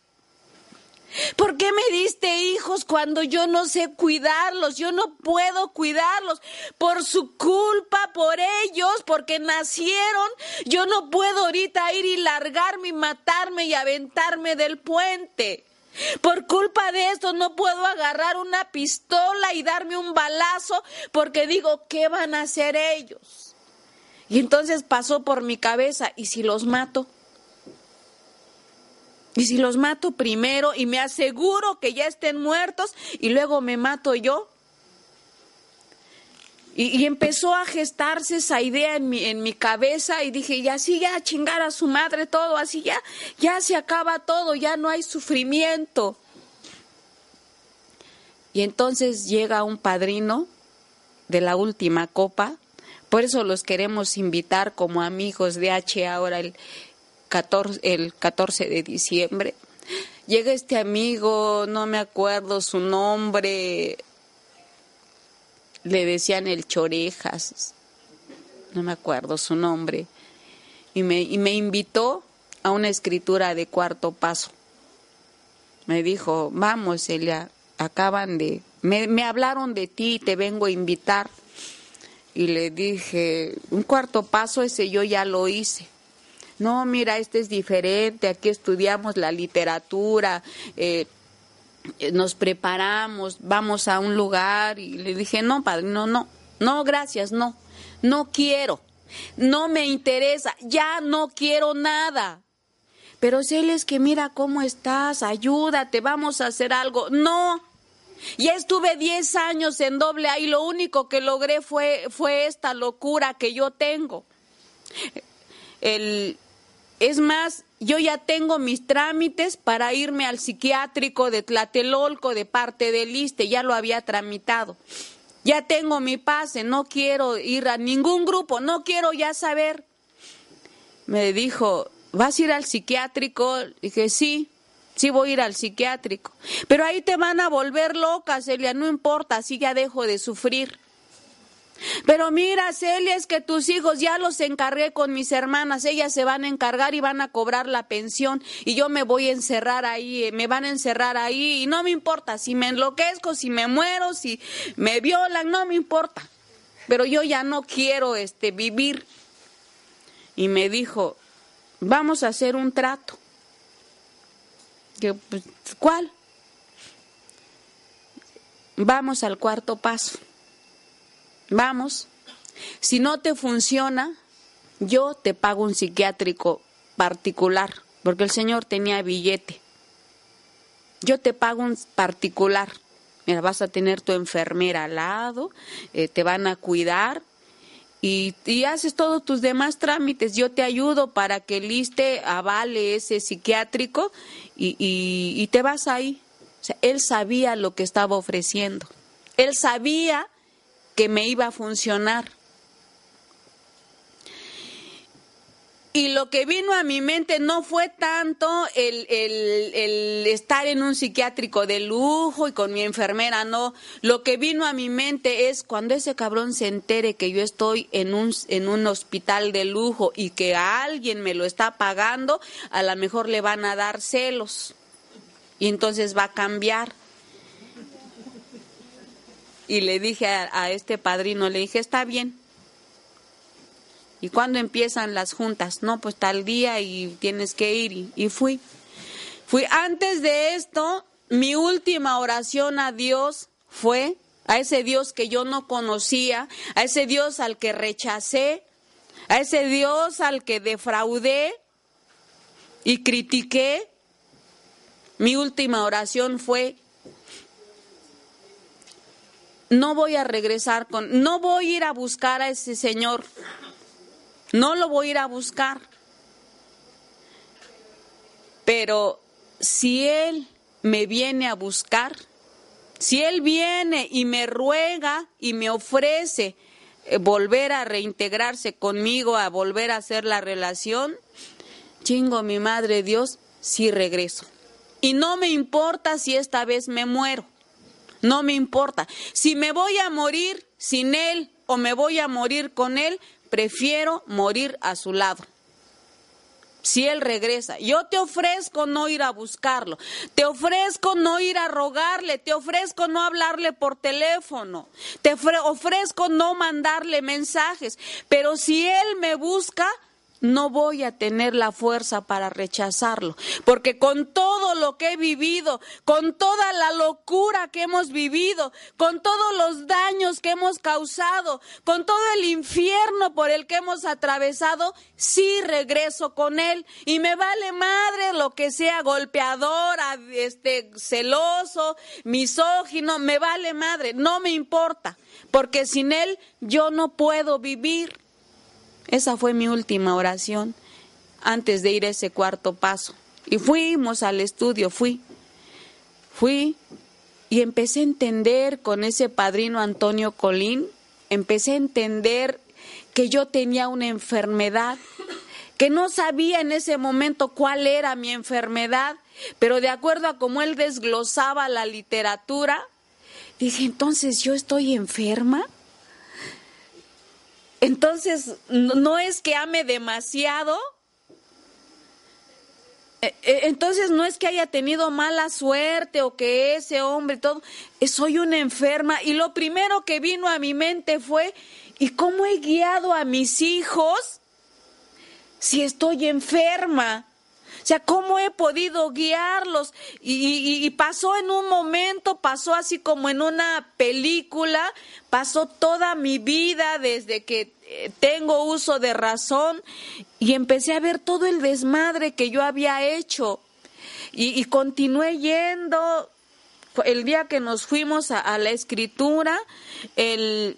A: ¿Por qué me diste hijos cuando yo no sé cuidarlos? Yo no puedo cuidarlos. Por su culpa, por ellos, porque nacieron, yo no puedo ahorita ir y largarme y matarme y aventarme del puente. Por culpa de esto no puedo agarrar una pistola y darme un balazo porque digo, ¿qué van a hacer ellos? Y entonces pasó por mi cabeza, ¿y si los mato? Y si los mato primero y me aseguro que ya estén muertos y luego me mato yo. Y, empezó a gestarse esa idea en mi, en mi cabeza y dije, y así ya chingar a su madre todo, así ya, ya se acaba todo, ya no hay sufrimiento. Y entonces llega un padrino de la última copa, por eso los queremos invitar como amigos de H ahora el, el 14 de diciembre. Llega este amigo, no me acuerdo su nombre, le decían el Chorejas, no me acuerdo su nombre, y me, y me invitó a una escritura de cuarto paso. Me dijo, vamos, Elia, acaban de, me, me hablaron de ti, te vengo a invitar. Y le dije, un cuarto paso ese yo ya lo hice no, mira, este es diferente, aquí estudiamos la literatura, eh, nos preparamos, vamos a un lugar y le dije, no, padre, no, no, no, gracias, no, no quiero, no me interesa, ya no quiero nada. Pero si él es que mira cómo estás, ayúdate, vamos a hacer algo. No, Ya estuve 10 años en doble A y lo único que logré fue, fue esta locura que yo tengo. El, es más, yo ya tengo mis trámites para irme al psiquiátrico de Tlatelolco de parte del ISTE, ya lo había tramitado. Ya tengo mi pase, no quiero ir a ningún grupo, no quiero ya saber. Me dijo, ¿vas a ir al psiquiátrico? Dije, sí, sí voy a ir al psiquiátrico. Pero ahí te van a volver loca, Celia, no importa, así ya dejo de sufrir. Pero mira, Celia, es que tus hijos ya los encargué con mis hermanas, ellas se van a encargar y van a cobrar la pensión y yo me voy a encerrar ahí, eh, me van a encerrar ahí y no me importa si me enloquezco, si me muero, si me violan, no me importa. Pero yo ya no quiero este vivir. Y me dijo, "Vamos a hacer un trato." Que pues, ¿cuál? Vamos al cuarto paso. Vamos, si no te funciona, yo te pago un psiquiátrico particular, porque el Señor tenía billete. Yo te pago un particular. Mira, vas a tener tu enfermera al lado, eh, te van a cuidar y, haces todos tus demás trámites. Yo te ayudo para que el ISTE avale ese psiquiátrico y, te vas ahí. Él sabía lo que estaba ofreciendo. Él sabía que me iba a funcionar. Y lo que vino a mi mente no fue tanto el, el, estar en un psiquiátrico de lujo y con mi enfermera, no. Lo que vino a mi mente es cuando ese cabrón se entere que yo estoy en un, en un hospital de lujo y que alguien me lo está pagando, a lo mejor le van a dar celos. Y entonces va a cambiar y le dije a, este padrino, le dije, está bien. ¿Y cuándo empiezan las juntas? No, pues tal día y tienes que ir. Y, fui. Fui antes de esto, mi última oración a Dios fue a ese Dios que yo no conocía, a ese Dios al que rechacé, a ese Dios al que defraudé y critiqué. Mi última oración fue, no voy a regresar con, no voy a ir a buscar a ese señor, no lo voy a ir a buscar. Pero si él me viene a buscar, si él viene y me ruega y me ofrece eh, volver a reintegrarse conmigo, a volver a hacer la relación, chingo mi madre Dios, sí regreso. Y no me importa si esta vez me muero no me importa. Si me voy a morir sin Él o me voy a morir con Él, prefiero morir a su lado. Si Él regresa, yo te ofrezco no ir a buscarlo, te ofrezco no ir a rogarle, te ofrezco no hablarle por teléfono, te ofrezco no mandarle mensajes, pero si Él me busca, no voy a tener la fuerza para rechazarlo, porque con todo lo que he vivido, con toda la locura que hemos vivido, con todos los daños que hemos causado, con todo el infierno por el que hemos atravesado, sí regreso con él y me vale madre lo que sea golpeador, este celoso, misógino, me vale madre, no me importa, porque sin él yo no puedo vivir. Esa fue mi última oración antes de ir a ese cuarto paso. Y fuimos al estudio, fui. Fui y empecé a entender con ese padrino Antonio Colín, empecé a entender que yo tenía una enfermedad, que no sabía en ese momento cuál era mi enfermedad, pero de acuerdo a cómo él desglosaba la literatura, dije, entonces yo estoy enferma. Entonces, no es que ame demasiado. E, e, entonces no es que haya tenido mala suerte o que ese hombre todo, soy una enferma y lo primero que vino a mi mente fue, ¿y cómo he guiado a mis hijos si estoy enferma? O sea, ¿cómo he podido guiarlos? Y, pasó en un momento, pasó así como en una película, pasó toda mi vida desde que eh, tengo uso de razón y empecé a ver todo el desmadre que yo había hecho. Y, y continué yendo el día que nos fuimos a, la escritura, el,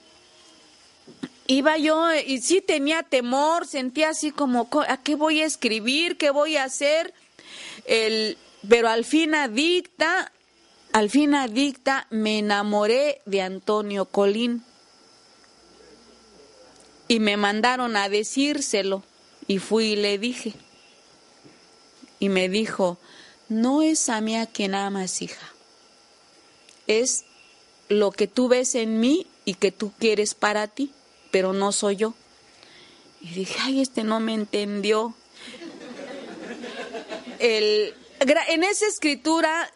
A: iba yo y sí tenía temor, sentía así como, ¿a qué voy a escribir? ¿Qué voy a hacer? El, pero al fin adicta, al fin adicta, me enamoré de Antonio Colín. Y me mandaron a decírselo. Y fui y le dije. Y me dijo, no es a mí a quien amas, hija. Es lo que tú ves en mí y que tú quieres para ti, pero no soy yo. Y dije, ay, este no me entendió. El, en esa escritura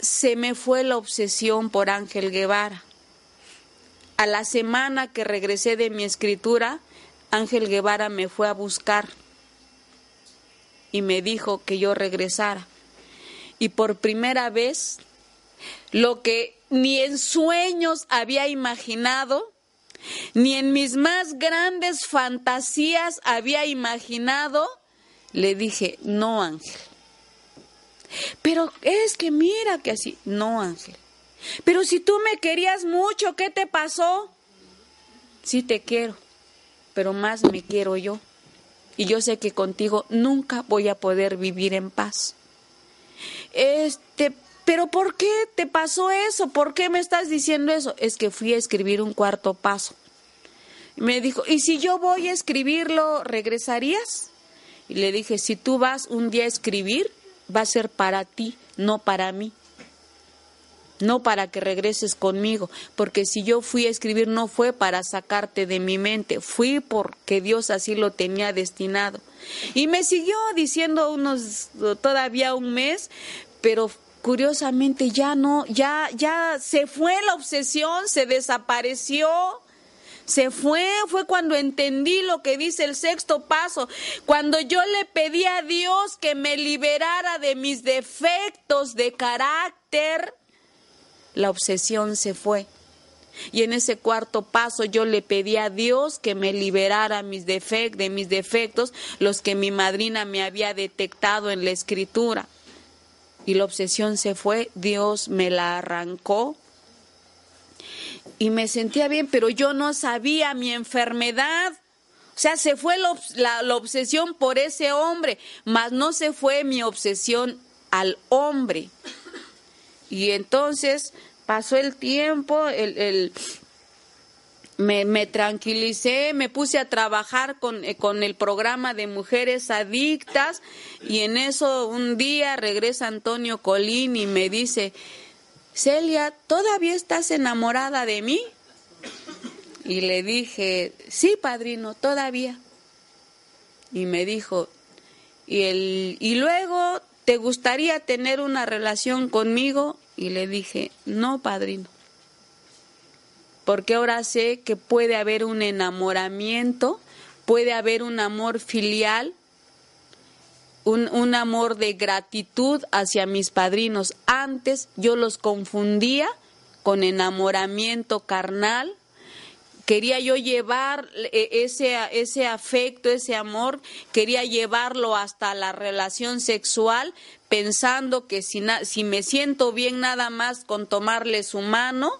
A: se me fue la obsesión por Ángel Guevara. A la semana que regresé de mi escritura, Ángel Guevara me fue a buscar y me dijo que yo regresara. Y por primera vez, lo que ni en sueños había imaginado, ni en mis más grandes fantasías había imaginado, le dije, no Ángel. Pero es que mira que así, no Ángel. Pero si tú me querías mucho, ¿qué te pasó? Sí te quiero, pero más me quiero yo y yo sé que contigo nunca voy a poder vivir en paz. Este, pero ¿por qué te pasó eso? ¿Por qué me estás diciendo eso? Es que fui a escribir un cuarto paso. Me dijo, ¿y si yo voy a escribirlo, regresarías? Y le dije, si tú vas un día a escribir, va a ser para ti, no para mí no para que regreses conmigo, porque si yo fui a escribir no fue para sacarte de mi mente, fui porque Dios así lo tenía destinado. Y me siguió diciendo unos todavía un mes, pero curiosamente ya no, ya ya se fue la obsesión, se desapareció. Se fue, fue cuando entendí lo que dice el sexto paso, cuando yo le pedí a Dios que me liberara de mis defectos de carácter, la obsesión se fue. Y en ese cuarto paso yo le pedí a Dios que me liberara mis de mis defectos, los que mi madrina me había detectado en la escritura. Y la obsesión se fue, Dios me la arrancó. Y me sentía bien, pero yo no sabía mi enfermedad. O sea, se fue la, obsesión por ese hombre, mas no se fue mi obsesión al hombre. Y entonces pasó el tiempo, el, me, tranquilicé, me puse a trabajar con, eh, con, el programa de mujeres adictas y en eso un día regresa Antonio Colín y me dice, Celia, ¿todavía estás enamorada de mí? Y le dije, sí, padrino, todavía. Y me dijo, y, el, y luego ¿te gustaría tener una relación conmigo? Y le dije, no, padrino, porque ahora sé que puede haber un enamoramiento, puede haber un amor filial, un, un amor de gratitud hacia mis padrinos. Antes yo los confundía con enamoramiento carnal, quería yo llevar eh, ese, ese afecto, ese amor, quería llevarlo hasta la relación sexual, pensando que si, si me siento bien nada más con tomarle su mano,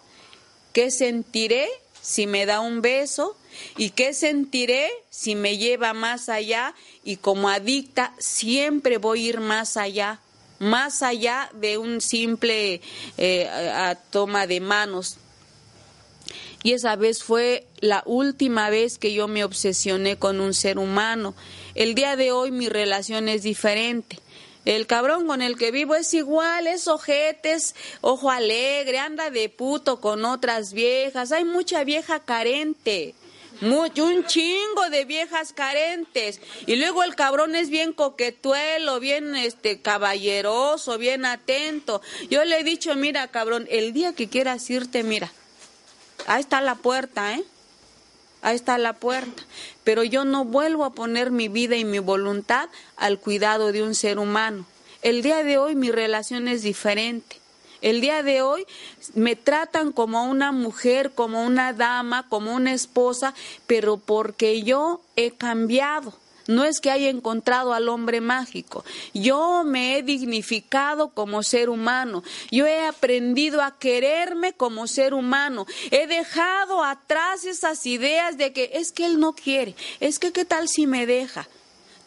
A: ¿qué sentiré si me da un beso? ¿Y qué sentiré si me lleva más allá? Y como adicta siempre voy a ir más allá, más allá de un simple eh, toma de manos y esa vez fue la última vez que yo me obsesioné con un ser humano. El día de hoy mi relación es diferente. El cabrón con el que vivo es igual, es ojetes, ojo alegre, anda de puto con otras viejas. Hay mucha vieja carente. Mucho, un chingo de viejas carentes. Y luego el cabrón es bien coquetuelo, bien este caballeroso, bien atento. Yo le he dicho, mira, cabrón, el día que quieras irte, mira, Ahí está la puerta, ¿eh? Ahí está la puerta. Pero yo no vuelvo a poner mi vida y mi voluntad al cuidado de un ser humano. El día de hoy mi relación es diferente. El día de hoy me tratan como una mujer, como una dama, como una esposa, pero porque yo he cambiado. No es que haya encontrado al hombre mágico. Yo me he dignificado como ser humano. Yo he aprendido a quererme como ser humano. He dejado atrás esas ideas de que es que él no quiere. Es que qué tal si me deja.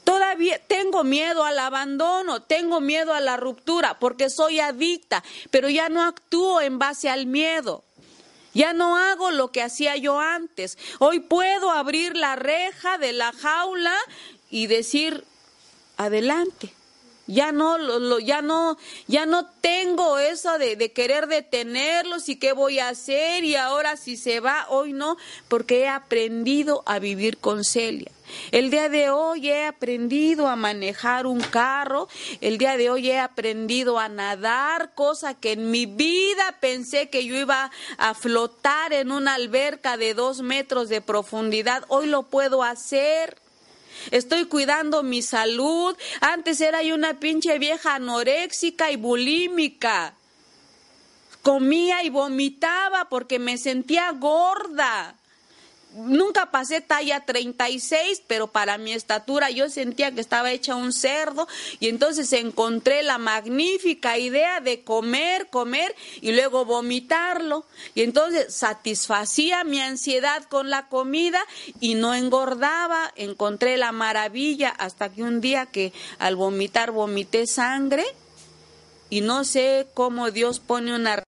A: Todavía tengo miedo al abandono, tengo miedo a la ruptura porque soy adicta, pero ya no actúo en base al miedo. Ya no hago lo que hacía yo antes. Hoy puedo abrir la reja de la jaula y decir, adelante. Ya no, lo, ya no, ya no tengo eso de, de, querer detenerlos y qué voy a hacer y ahora si se va, hoy no, porque he aprendido a vivir con Celia. El día de hoy he aprendido a manejar un carro, el día de hoy he aprendido a nadar, cosa que en mi vida pensé que yo iba a flotar en una alberca de dos metros de profundidad, hoy lo puedo hacer estoy cuidando mi salud. Antes era yo una pinche vieja anoréxica y bulímica. Comía y vomitaba porque me sentía gorda. Nunca pasé talla 36, pero para mi estatura yo sentía que estaba hecha un cerdo y entonces encontré la magnífica idea de comer, comer y luego vomitarlo. Y entonces satisfacía mi ansiedad con la comida y no engordaba. Encontré la maravilla hasta que un día que al vomitar vomité sangre y no sé cómo Dios pone una